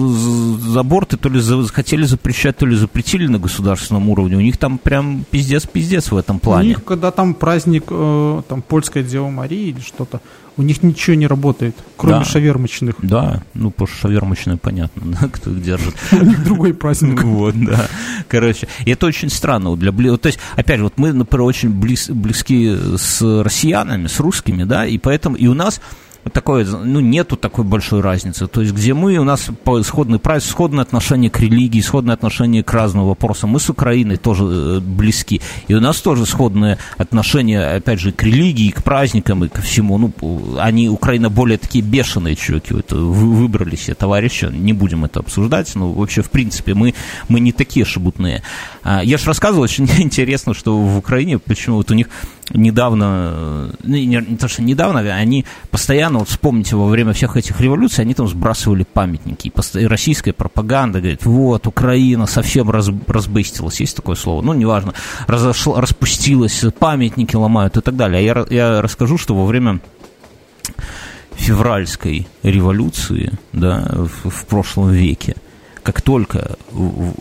заборты то ли хотели запрещать, то ли запретили на государственном уровне, у них там прям пиздец-пиздец в этом плане. У них, когда там праздник, э, там, Польская Дева Мария или что-то, у них ничего не работает, кроме да. шавермочных. Да, ну, потому что шавермочные понятно, да, кто их держит. У них другой праздник. Вот, да. Короче, и это очень странно. Для, то есть, опять же, вот мы, например, очень близ, близки с россиянами, с русскими, да, и поэтому, и у нас такое, ну, нету такой большой разницы. То есть, где мы, у нас сходный прайс, сходное отношение к религии, сходное отношение к разным вопросам. Мы с Украиной тоже э, близки. И у нас тоже сходное отношение, опять же, к религии, к праздникам и ко всему. Ну, они, Украина, более такие бешеные чуваки. Вот, выбрали себе товарища, не будем это обсуждать. Но вообще, в принципе, мы, мы не такие шебутные. А, я же рассказывал, очень интересно, что в Украине, почему вот у них недавно, ну, не, не то, что недавно, они постоянно, вот вспомните, во время всех этих революций, они там сбрасывали памятники. И российская пропаганда говорит, вот, Украина совсем раз, разбыстилась, есть такое слово, ну, неважно, разошла, распустилась, памятники ломают и так далее. А я, я расскажу, что во время февральской революции, да, в, в прошлом веке, как только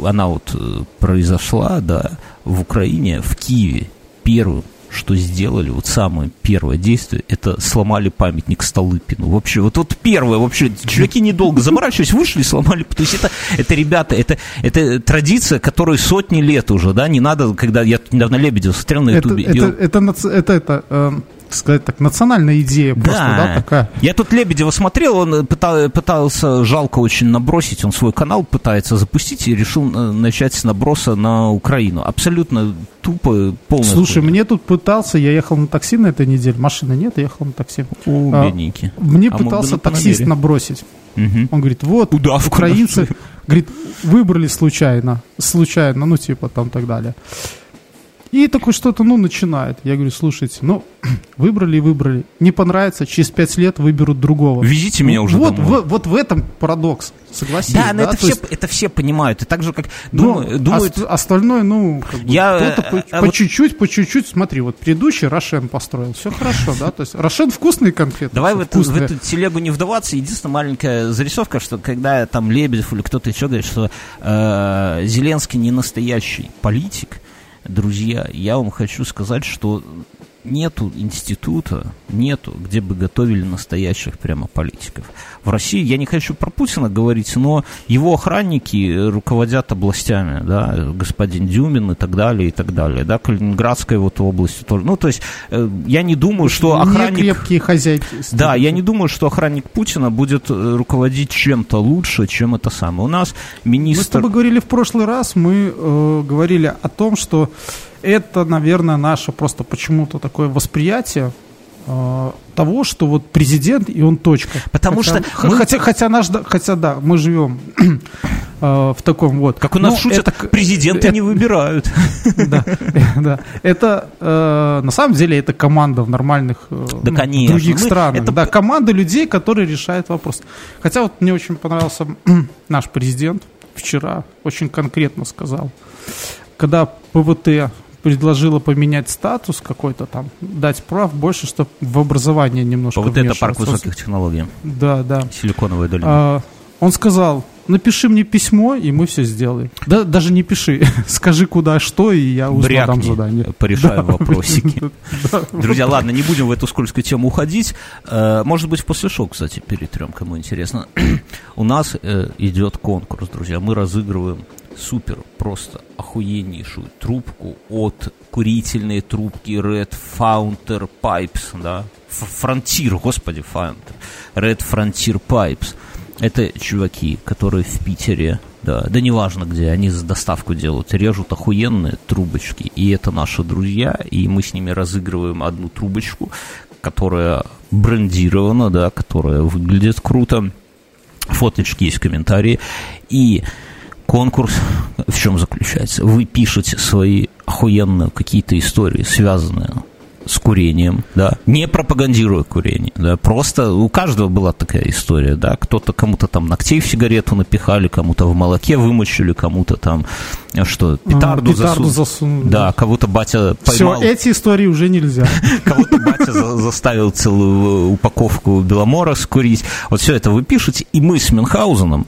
она вот э, произошла, да, в Украине, в Киеве, первым что сделали, вот самое первое действие, это сломали памятник Столыпину. Вообще, вот, вот первое, вообще, чуваки недолго заморачивались, вышли сломали. То есть это, это ребята, это, это традиция, которой сотни лет уже, да, не надо, когда я недавно Лебедева смотрел на Ютубе. Это, это, это, это, это, э, сказать так, национальная идея просто, да, такая. Я тут Лебедева смотрел, он пытал, пытался жалко очень набросить, он свой канал пытается запустить и решил э, начать с наброса на Украину. Абсолютно тупо, полностью. Слушай, мне тут пытался, я ехал на такси на этой неделе, машины нет, я ехал на такси. О, а, бедненький. Мне а пытался таксист набросить. Угу. Он говорит, вот, Удавку украинцы, нашли. говорит, выбрали случайно, случайно, ну, типа, там, так далее. И такой что-то, ну, начинает. Я говорю, слушайте, ну, выбрали и выбрали. Не понравится, через пять лет выберут другого. Везите меня уже вот, домой. В, вот в этом парадокс, согласись. Да, но да? это, все, есть... это все понимают. И так же, как думают... Ну, думают... остальное, ну, как бы, Я, кто-то по, а по вот... чуть-чуть, по чуть-чуть, смотри, вот предыдущий Рошен построил, все хорошо, да, то есть Рошен вкусный конфеты. Давай в эту, в эту телегу не вдаваться. Единственная маленькая зарисовка, что когда там Лебедев или кто-то еще говорит, что э, Зеленский не настоящий политик, друзья, я вам хочу сказать, что нету института, нету, где бы готовили настоящих прямо политиков. В России, я не хочу про Путина говорить, но его охранники руководят областями, да, господин Дюмин и так далее, и так далее, да, Калининградская вот область тоже. Ну, то есть, э, я не думаю, что охранник... Не крепкие хозяйки. Да, я не думаю, что охранник Путина будет э, руководить чем-то лучше, чем это самое. У нас министр... Мы с тобой говорили в прошлый раз, мы э, говорили о том, что это, наверное, наше просто почему-то такое восприятие э, того, что вот президент и он точка. Потому хотя, что мы... хотя, хотя наш, хотя да, мы живем э, в таком вот. Как у нас ну, шутят, это, президенты это, не выбирают. Да, да. Это э, на самом деле это команда в нормальных э, да, ну, конечно. других странах. Это... Да, команда людей, которые решают вопрос. Хотя вот мне очень понравился наш президент вчера очень конкретно сказал, когда ПВТ предложила поменять статус какой-то там, дать прав больше, чтобы в образование немножко Вот это парк высоких технологий. Да, да. Силиконовая долина. А, он сказал, напиши мне письмо, и мы все сделаем. Да, даже не пиши, скажи куда что, и я узнаю задание. порешаю да. вопросики. Друзья, ладно, не будем в эту скользкую тему уходить. Э, может быть, после шоу, кстати, перетрем, кому интересно. У нас э, идет конкурс, друзья. Мы разыгрываем супер, просто охуеннейшую трубку от курительной трубки Red Founder Pipes, да, Frontier, господи, Founder, Red Frontier Pipes. Это чуваки, которые в Питере, да, да неважно где, они за доставку делают, режут охуенные трубочки, и это наши друзья, и мы с ними разыгрываем одну трубочку, которая брендирована, да, которая выглядит круто, фоточки есть, комментарии, и конкурс в чем заключается? Вы пишете свои охуенные какие-то истории, связанные с курением, да, не пропагандируя курение, да, просто у каждого была такая история, да, кто-то кому-то там ногтей в сигарету напихали, кому-то в молоке вымочили, кому-то там что, а, петарду, а, петарду засунули, засунули, да, кого-то батя поймал. Все, эти истории уже нельзя. Кого-то батя заставил целую упаковку Беломора скурить, вот все это вы пишете, и мы с Мюнхгаузеном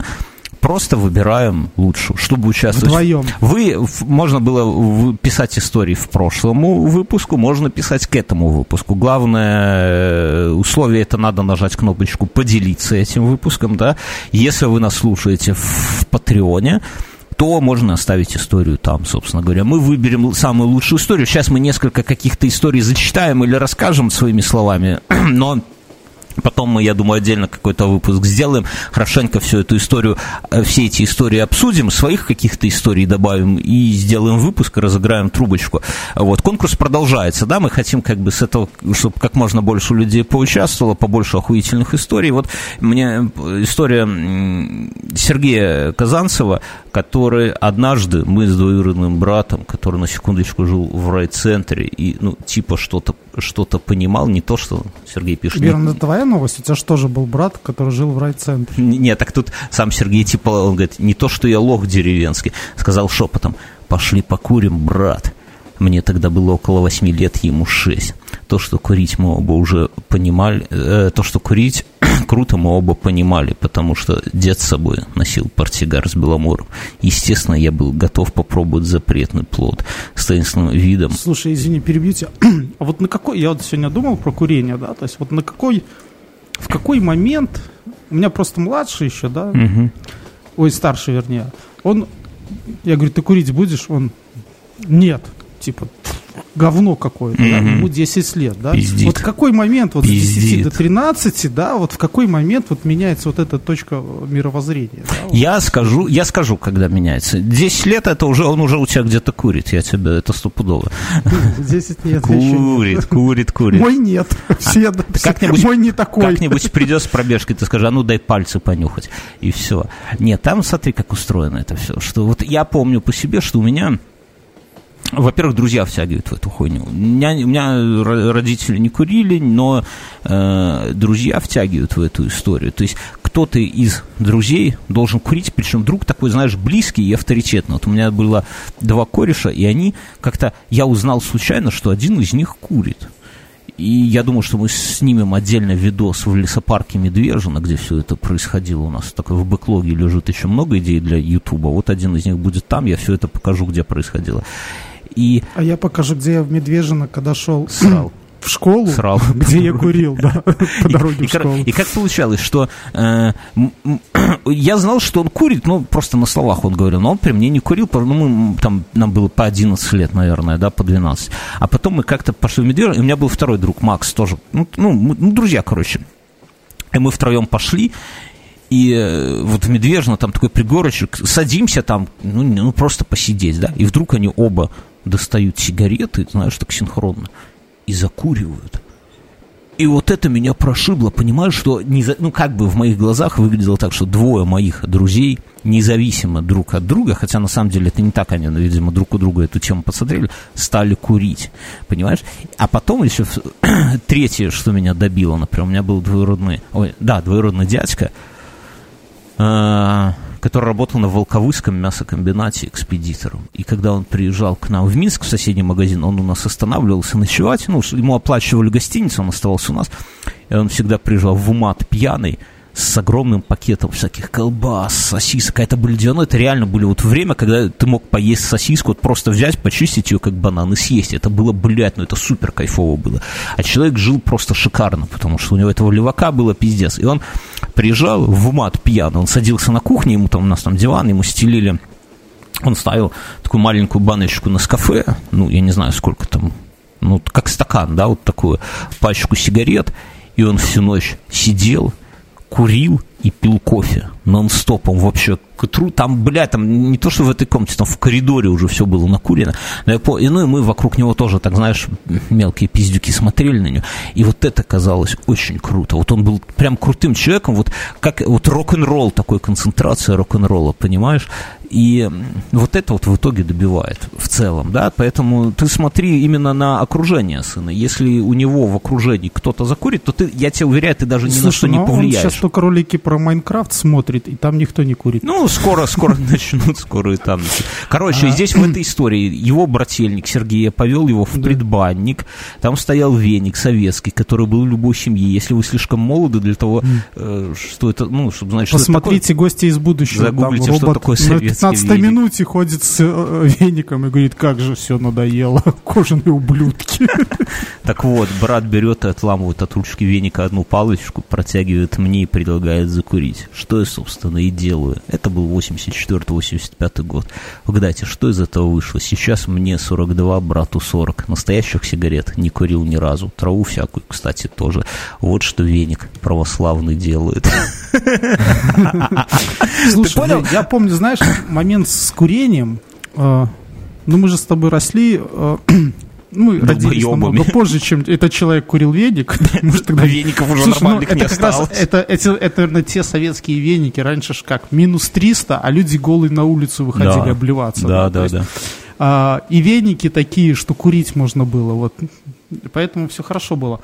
просто выбираем лучшую, чтобы участвовать. Вдвоем. Вы, можно было писать истории в прошлому выпуску, можно писать к этому выпуску. Главное э, условие это надо нажать кнопочку «Поделиться этим выпуском», да. Если вы нас слушаете в Патреоне, то можно оставить историю там, собственно говоря. Мы выберем самую лучшую историю. Сейчас мы несколько каких-то историй зачитаем или расскажем своими словами, но Потом мы, я думаю, отдельно какой-то выпуск сделаем, хорошенько всю эту историю, э, все эти истории обсудим, своих каких-то историй добавим и сделаем выпуск, разыграем трубочку. Вот, конкурс продолжается, да, мы хотим как бы с этого, чтобы как можно больше людей поучаствовало, побольше охуительных историй. Вот мне история Сергея Казанцева, который однажды, мы с двоюродным братом, который на секундочку жил в райцентре и, ну, типа что-то что-то понимал, не то, что Сергей пишет. Верно, это твоя новость? У тебя же тоже был брат, который жил в райцентре. Нет, так тут сам Сергей типа, он говорит, не то, что я лох деревенский, сказал шепотом, пошли покурим, брат. Мне тогда было около восьми лет, ему шесть. То, что курить мы оба уже понимали, э, то, что курить круто мы оба понимали, потому что дед с собой носил портсигар с беломором. Естественно, я был готов попробовать запретный плод с таинственным видом. Слушай, извини, перебью тебя. А вот на какой, я вот сегодня думал про курение, да, то есть вот на какой, в какой момент, у меня просто младший еще, да, угу. ой, старший вернее, он, я говорю, ты курить будешь? Он, нет типа, говно какое-то, mm-hmm. да, ему 10 лет, да. Пиздит. Вот в какой момент, вот Пиздит. с 10 до 13, да, вот в какой момент вот меняется вот эта точка мировоззрения? Да, вот. Я скажу, я скажу, когда меняется. 10 лет это уже, он уже у тебя где-то курит, я тебе, это стопудово. 10 лет Курит, курит, курит. Мой нет, все, как-нибудь, мой не такой. Как-нибудь придет с пробежкой, ты скажешь, а ну дай пальцы понюхать, и все. Нет, там смотри, как устроено это все, что вот я помню по себе, что у меня во-первых, друзья втягивают в эту хуйню. У меня, у меня родители не курили, но э, друзья втягивают в эту историю. То есть кто-то из друзей должен курить, причем друг такой, знаешь, близкий и авторитетный. Вот у меня было два кореша, и они как-то... Я узнал случайно, что один из них курит. И я думаю, что мы снимем отдельно видос в лесопарке Медвежина, где все это происходило у нас. Такой в бэклоге лежит еще много идей для Ютуба. Вот один из них будет там, я все это покажу, где происходило. И... А я покажу, где я в Медвежино, когда шел... Срал в школу, Срал. где я курил, да, по дороге и, в школу. И как получалось, что э, я знал, что он курит, ну, просто на словах он говорил, но он при мне не курил, ну, мы, там, нам было по 11 лет, наверное, да, по 12. А потом мы как-то пошли в Медвежье, и у меня был второй друг, Макс, тоже, ну, ну, мы, ну друзья, короче. И мы втроем пошли, и э, вот в Медвежно там такой пригорочек, садимся там, ну, ну, просто посидеть, да, и вдруг они оба достают сигареты, знаешь, так синхронно, и закуривают. И вот это меня прошибло, понимаешь, что, не за, ну, как бы в моих глазах выглядело так, что двое моих друзей, независимо друг от друга, хотя на самом деле это не так, они, видимо, друг у друга эту тему посмотрели, стали курить, понимаешь? А потом еще третье, что меня добило, например, у меня был двоюродный, ой, да, двоюродный дядька, э, который работал на Волковыском мясокомбинате экспедитором. И когда он приезжал к нам в Минск, в соседний магазин, он у нас останавливался ночевать. Ну, ему оплачивали гостиницу, он оставался у нас. И он всегда приезжал в умат пьяный, с огромным пакетом всяких колбас, сосисок. А это были 90 это реально были вот время, когда ты мог поесть сосиску, вот просто взять, почистить ее как банан и съесть. Это было, блядь, ну это супер кайфово было. А человек жил просто шикарно, потому что у него этого левака было пиздец. И он приезжал в мат пьяный, он садился на кухне, ему там, у нас там диван, ему стелили он ставил такую маленькую баночку на кафе, ну, я не знаю, сколько там, ну, как стакан, да, вот такую пачку сигарет, и он всю ночь сидел, курил и пил кофе нон-стопом вообще к утру. Там, бля, там не то, что в этой комнате, там в коридоре уже все было накурено. Но я по... и, ну и мы вокруг него тоже, так знаешь, мелкие пиздюки смотрели на него. И вот это казалось очень круто. Вот он был прям крутым человеком, вот как вот рок-н-ролл, такой концентрация рок-н-ролла, понимаешь? И вот это вот в итоге добивает в целом, да, поэтому ты смотри именно на окружение сына. Если у него в окружении кто-то закурит, то ты, я тебе уверяю, ты даже ни Слушай, на что не ну, повлияешь. он сейчас только ролики про Майнкрафт смотрит, и там никто не курит. Ну, скоро, скоро начнут, скоро и там. Короче, а... здесь в этой истории его брательник Сергей повел его в предбанник, там стоял веник советский, который был в любой семье. Если вы слишком молоды для того, э, что это, ну, чтобы знать, что Посмотрите «Гости из будущего». Загуглите, что такое советский 15 минуте ходит с э, веником и говорит, как же все надоело, кожаные ублюдки. Так вот, брат берет и отламывает от ручки веника одну палочку, протягивает мне и предлагает закурить. Что я, собственно, и делаю. Это был 84-85 год. Угадайте, что из этого вышло? Сейчас мне 42, брату 40. Настоящих сигарет не курил ни разу. Траву всякую, кстати, тоже. Вот что веник православный делает. Слушай, я помню, знаешь, момент с курением, э, ну мы же с тобой росли, мы родились намного позже, чем этот человек курил веник. Может, тогда веников уже Слушай, нормальных ну, не осталось. Это, это, это, наверное, те советские веники. Раньше ж как, минус 300, а люди голые на улицу выходили да. обливаться. Да, да, да. да. А, и веники такие, что курить можно было. Вот. Поэтому все хорошо было.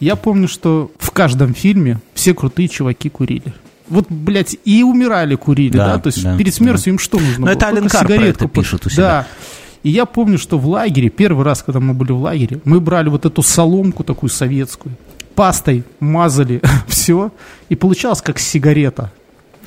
Я помню, что в каждом фильме все крутые чуваки курили вот, блядь, и умирали, курили, да, да? то есть да, перед смертью да. им что нужно Но было? это Ален сигаретку пишет у себя. Да. И я помню, что в лагере, первый раз, когда мы были в лагере, мы брали вот эту соломку такую советскую, пастой мазали все, и получалось как сигарета.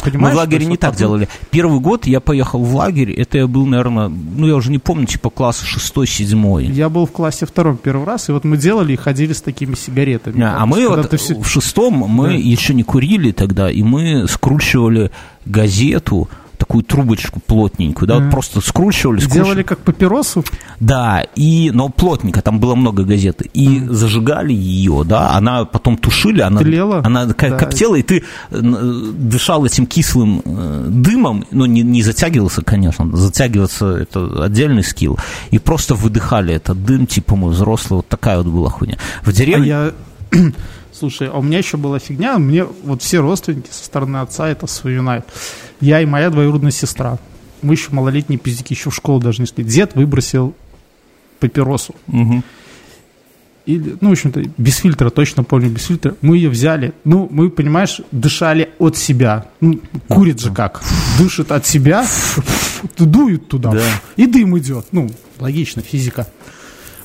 Понимаешь, Мы в лагере не так делали. Первый год я поехал в лагерь, это я был, наверное, ну я уже не помню, типа класс шестой, седьмой. Я был в классе втором первый раз, и вот мы делали и ходили с такими сигаретами. А, а мы вот все... в шестом, мы да. еще не курили тогда, и мы скручивали газету, такую трубочку плотненькую, да, mm. вот просто скручивали. Скручивали. Делали как папиросу? Да, и, но плотненько, там было много газеты, и mm. зажигали ее, да, она потом тушили, она, Тлела? она да. коптела, и ты э, дышал этим кислым э, дымом, ну, не, не затягивался, конечно, затягиваться это отдельный скилл, и просто выдыхали этот дым, типа мы взрослые, вот такая вот была хуйня. В деревне... А я... Слушай, а у меня еще была фигня, мне вот все родственники со стороны отца это вспоминают. Я и моя двоюродная сестра. Мы еще малолетние пиздики, еще в школу даже не шли. Дед выбросил папиросу. Угу. И, ну, в общем-то, без фильтра, точно помню, без фильтра. Мы ее взяли. Ну, мы, понимаешь, дышали от себя. Ну, курит же как. Дышит от себя, дуют туда. Да. И дым идет. Ну, логично, физика.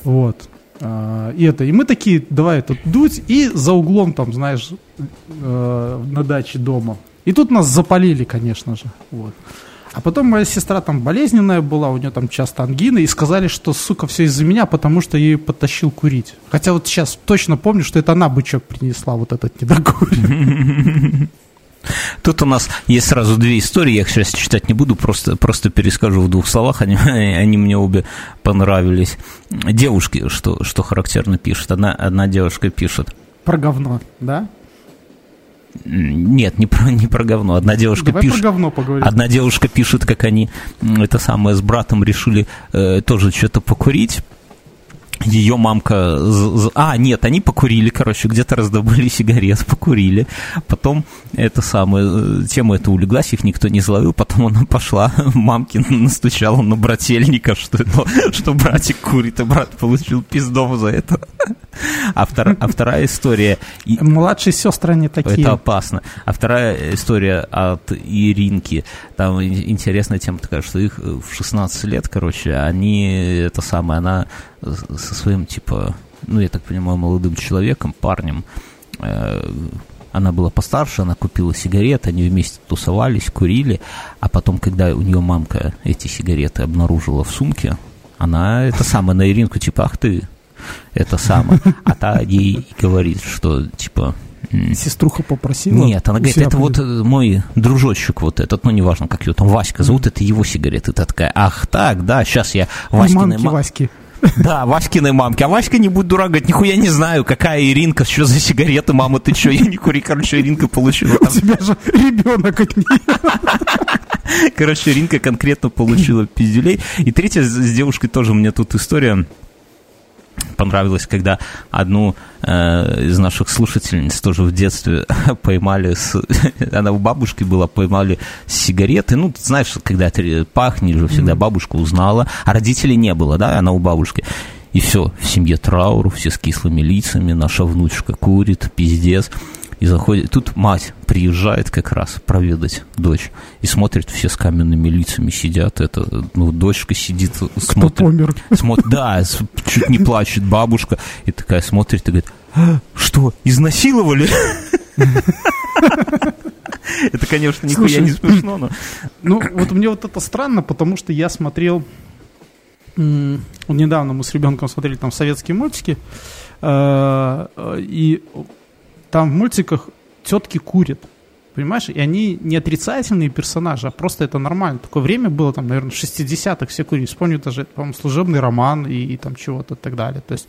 Вот. А, и это. И мы такие, давай тут дуть, и за углом там, знаешь, э, на даче дома. И тут нас запалили, конечно же. Вот. А потом моя сестра там болезненная была, у нее там часто ангина, и сказали, что, сука, все из-за меня, потому что я ее подтащил курить. Хотя вот сейчас точно помню, что это она бычок принесла, вот этот недокуренный. Тут у нас есть сразу две истории, я их сейчас читать не буду, просто, просто перескажу в двух словах, они, они мне обе понравились. Девушки, что, что характерно пишет, одна, одна девушка пишет. Про говно, да? Нет, не про, не про говно. Одна девушка Давай пишет. про говно поговорим. Одна девушка пишет, как они это самое с братом решили э, тоже что-то покурить ее мамка... А, нет, они покурили, короче, где-то раздобыли сигарет, покурили. Потом это самое, э, тема эта улеглась, их никто не зловил. Потом она пошла, мамки настучала на брательника, что, это, что братик курит, и брат получил пиздов за это. А, втор, а вторая история... Младшие сестры не такие. Это опасно. А вторая история от Иринки. Там интересная тема такая, что их в 16 лет, короче, они, это самое, она со своим, типа, ну, я так понимаю, молодым человеком, парнем, э, она была постарше, она купила сигареты, они вместе тусовались, курили, а потом, когда у нее мамка эти сигареты обнаружила в сумке, она это самое на Иринку, типа, ах ты, это самое. А та ей говорит, что, типа, Сеструха попросила? Нет, она говорит, это будет. вот мой дружочек вот этот, ну, неважно, как его там, Васька зовут, это его сигареты. Ты такая, ах так, да, сейчас я Васькиной... Мамки Васьки. Да, Васькиной мамки. А Васька не будет дурак, говорит, нихуя не знаю, какая Иринка, что за сигареты, мама, ты что, я не кури, короче, Иринка получила. Там... У тебя же ребенок от нее. Короче, Иринка конкретно получила пиздюлей. И третья с девушкой тоже у меня тут история понравилось, когда одну э, из наших слушательниц тоже в детстве поймали, с, она у бабушки была, поймали сигареты, ну, ты знаешь, когда ты пахнешь же, всегда бабушка узнала, а родителей не было, да, она у бабушки. И все, в семье траур, все с кислыми лицами, наша внучка курит, пиздец. И заходит, тут мать приезжает как раз проведать дочь и смотрит, все с каменными лицами сидят, это, ну, дочка сидит, смотрит. Кто помер? Смотрит, да, чуть не плачет бабушка, и такая смотрит и говорит, а, что, изнасиловали? Это, конечно, нихуя не смешно, но... Ну, вот мне вот это странно, потому что я смотрел... Недавно мы с ребенком смотрели там советские мультики, э, и там в мультиках тетки курят. Понимаешь? И они не отрицательные персонажи, а просто это нормально. Такое время было, там, наверное, 60-х все курили. Вспомню даже, по-моему, служебный роман и, и там чего-то и так далее. То есть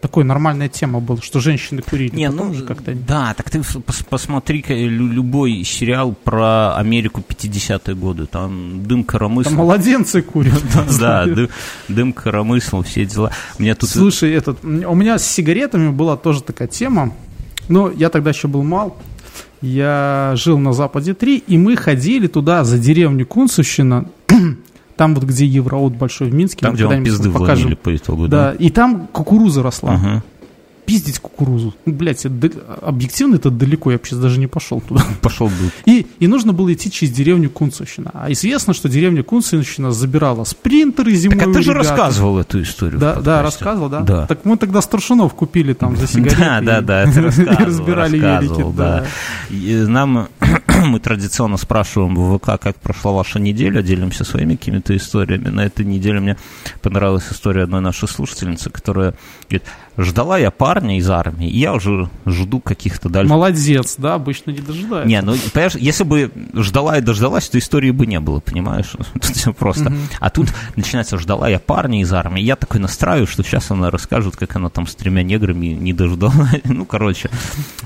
такой нормальная тема была, что женщины курили. Не, ну, как-то... Да, так ты пос посмотри любой сериал про Америку 50-е годы. Там дым коромысл. Там младенцы курят. Да, дым, дым коромысл, все дела. Меня тут... Слушай, этот, у меня с сигаретами была тоже такая тема. Но я тогда еще был мал. Я жил на Западе 3, и мы ходили туда, за деревню Кунцевщина, там вот, где Евроуд большой в Минске. Там, где вам пизды покажем. по итогу, да? Да, и там кукуруза росла. Ага пиздить кукурузу. Ну, блядь, это, объективно это далеко, я сейчас даже не пошел туда. Пошел бы. И, и нужно было идти через деревню Кунцевщина. А известно, что деревня Кунцевщина забирала спринтеры зимой. Так а ты же рассказывал эту историю. Да, да, рассказывал, да? Да. Так мы тогда Старшинов купили там за сигареты. Да, да, да, это рассказывал. И разбирали велики, да. Нам мы традиционно спрашиваем в ВК, как прошла ваша неделя, делимся своими какими-то историями. На этой неделе мне понравилась история одной нашей слушательницы, которая говорит, ждала я парня из армии, и я уже жду каких-то дальше. Молодец, да, обычно не дожидается. Не, ну, понимаешь, если бы ждала и дождалась, то истории бы не было, понимаешь? Тут все просто. А тут начинается ждала я парня из армии, я такой настраиваю, что сейчас она расскажет, как она там с тремя неграми не дождалась. Ну, короче.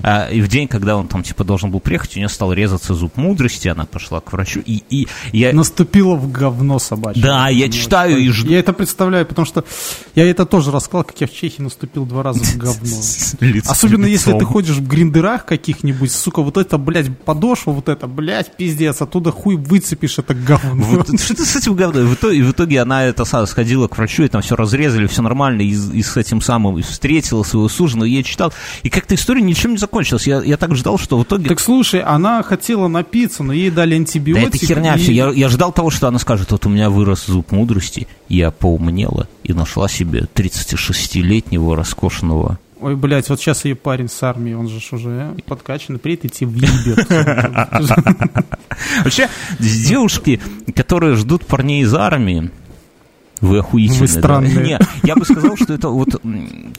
А, и в день, когда он там, типа, должен был приехать, у нее стал резаться зуб мудрости, она пошла к врачу, и, и я... Наступила в говно собачье. Да, я читаю и жду. Я это представляю, потому что я это тоже рассказал, как я в Чехии наступил два раза в говно. Особенно если ты ходишь в гриндерах каких-нибудь, сука, вот это, блядь, подошва, вот это, блядь, пиздец, оттуда хуй выцепишь это говно. Вот, что ты с этим говном? В итоге, в итоге она это сходила к врачу, и там все разрезали, все нормально, и, и с этим самым встретила своего суженого, я читал, и как-то история ничем не закончилась. Я, я так ждал, что в итоге... Так слушай, она хотела напиться, но ей дали антибиотик. Да это херня и... все. Я, я ждал того, что она скажет, вот у меня вырос зуб мудрости, я поумнела и нашла себе 36-летнего роскошного Ой, блядь, вот сейчас ее парень с армии, он же уже подкачанный, приедет и тебе въебет. Вообще, девушки, которые ждут парней из армии, вы охуительные. Вы странные. Да? Не, я бы сказал, что это вот,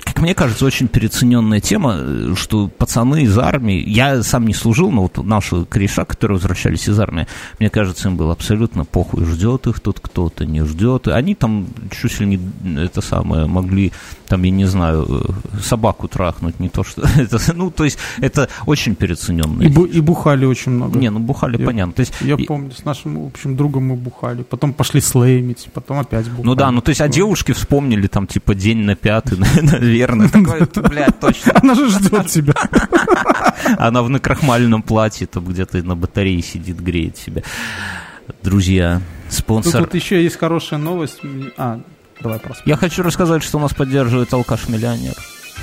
как мне кажется, очень переоцененная тема, что пацаны из армии, я сам не служил, но вот наши кореша, которые возвращались из армии, мне кажется, им было абсолютно похуй, ждет их тут кто-то, не ждет. Они там чуть ли не это самое могли, там, я не знаю, э, собаку трахнуть, не то что... Это, ну, то есть, это очень переоцененное. И, бу- и бухали очень много. Не, ну, бухали, я, понятно. То есть, я и... помню, с нашим общим другом мы бухали, потом пошли слеймить, потом опять бухали. Ну, да, ну то есть, а девушки вспомнили там, типа, день на пятый, наверное. Такой, блядь, точно. Она же ждет тебя. Она в накрахмаленном платье там где-то на батарее сидит, греет себя. Друзья, спонсор... Тут еще есть хорошая новость. А, давай просто. Я хочу рассказать, что нас поддерживает алкаш-миллионер.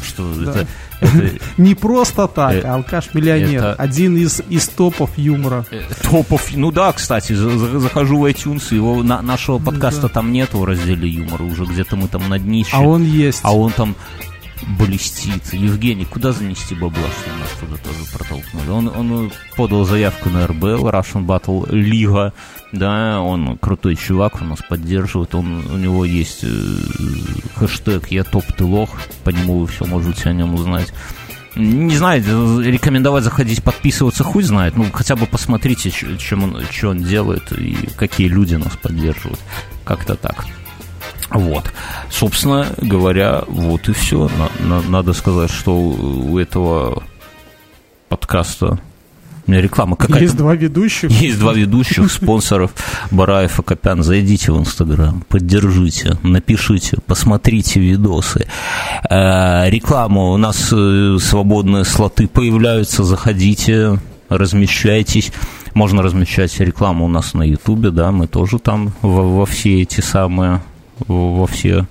Что да. это, это... Не просто так, э, алкаш-миллионер. Это... Один из, из топов юмора. Э, топов, ну да, кстати, захожу в iTunes, его на, нашего подкаста да. там нет в разделе юмора, уже где-то мы там на днище. А он есть. А он там блестит. Евгений, куда занести бабла, что нас туда тоже протолкнули? Он, он подал заявку на РБЛ, Russian Battle Liga, да, он крутой чувак, он нас поддерживает, он, у него есть э, хэштег «Я топ ты лох», по нему вы все можете о нем узнать. Не знаю, рекомендовать заходить, подписываться, хуй знает. Ну, хотя бы посмотрите, чем он, что он делает и какие люди нас поддерживают. Как-то так. Вот. Собственно говоря, вот и все. Надо сказать, что у этого подкаста реклама какая-то. Есть два ведущих. Есть два ведущих, спонсоров Бараев и Копян. Зайдите в Инстаграм, поддержите, напишите, посмотрите видосы. Э, реклама. У нас э, свободные слоты появляются. Заходите, размещайтесь. Можно размещать рекламу у нас на Ютубе, да, мы тоже там во, во все эти самые во все,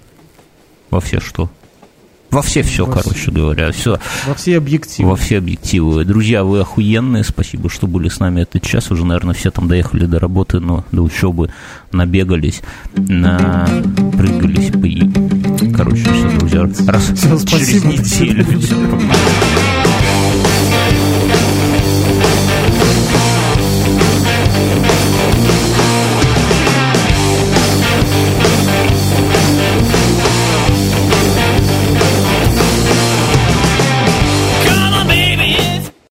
во все что? Во все все, во короче все. говоря. Все. Во все объективы. Во все объективы. Друзья, вы охуенные. Спасибо, что были с нами этот час. Уже, наверное, все там доехали до работы, но до учебы набегались, напрыгались. Короче, все, друзья. Раз все, через неделю. Все,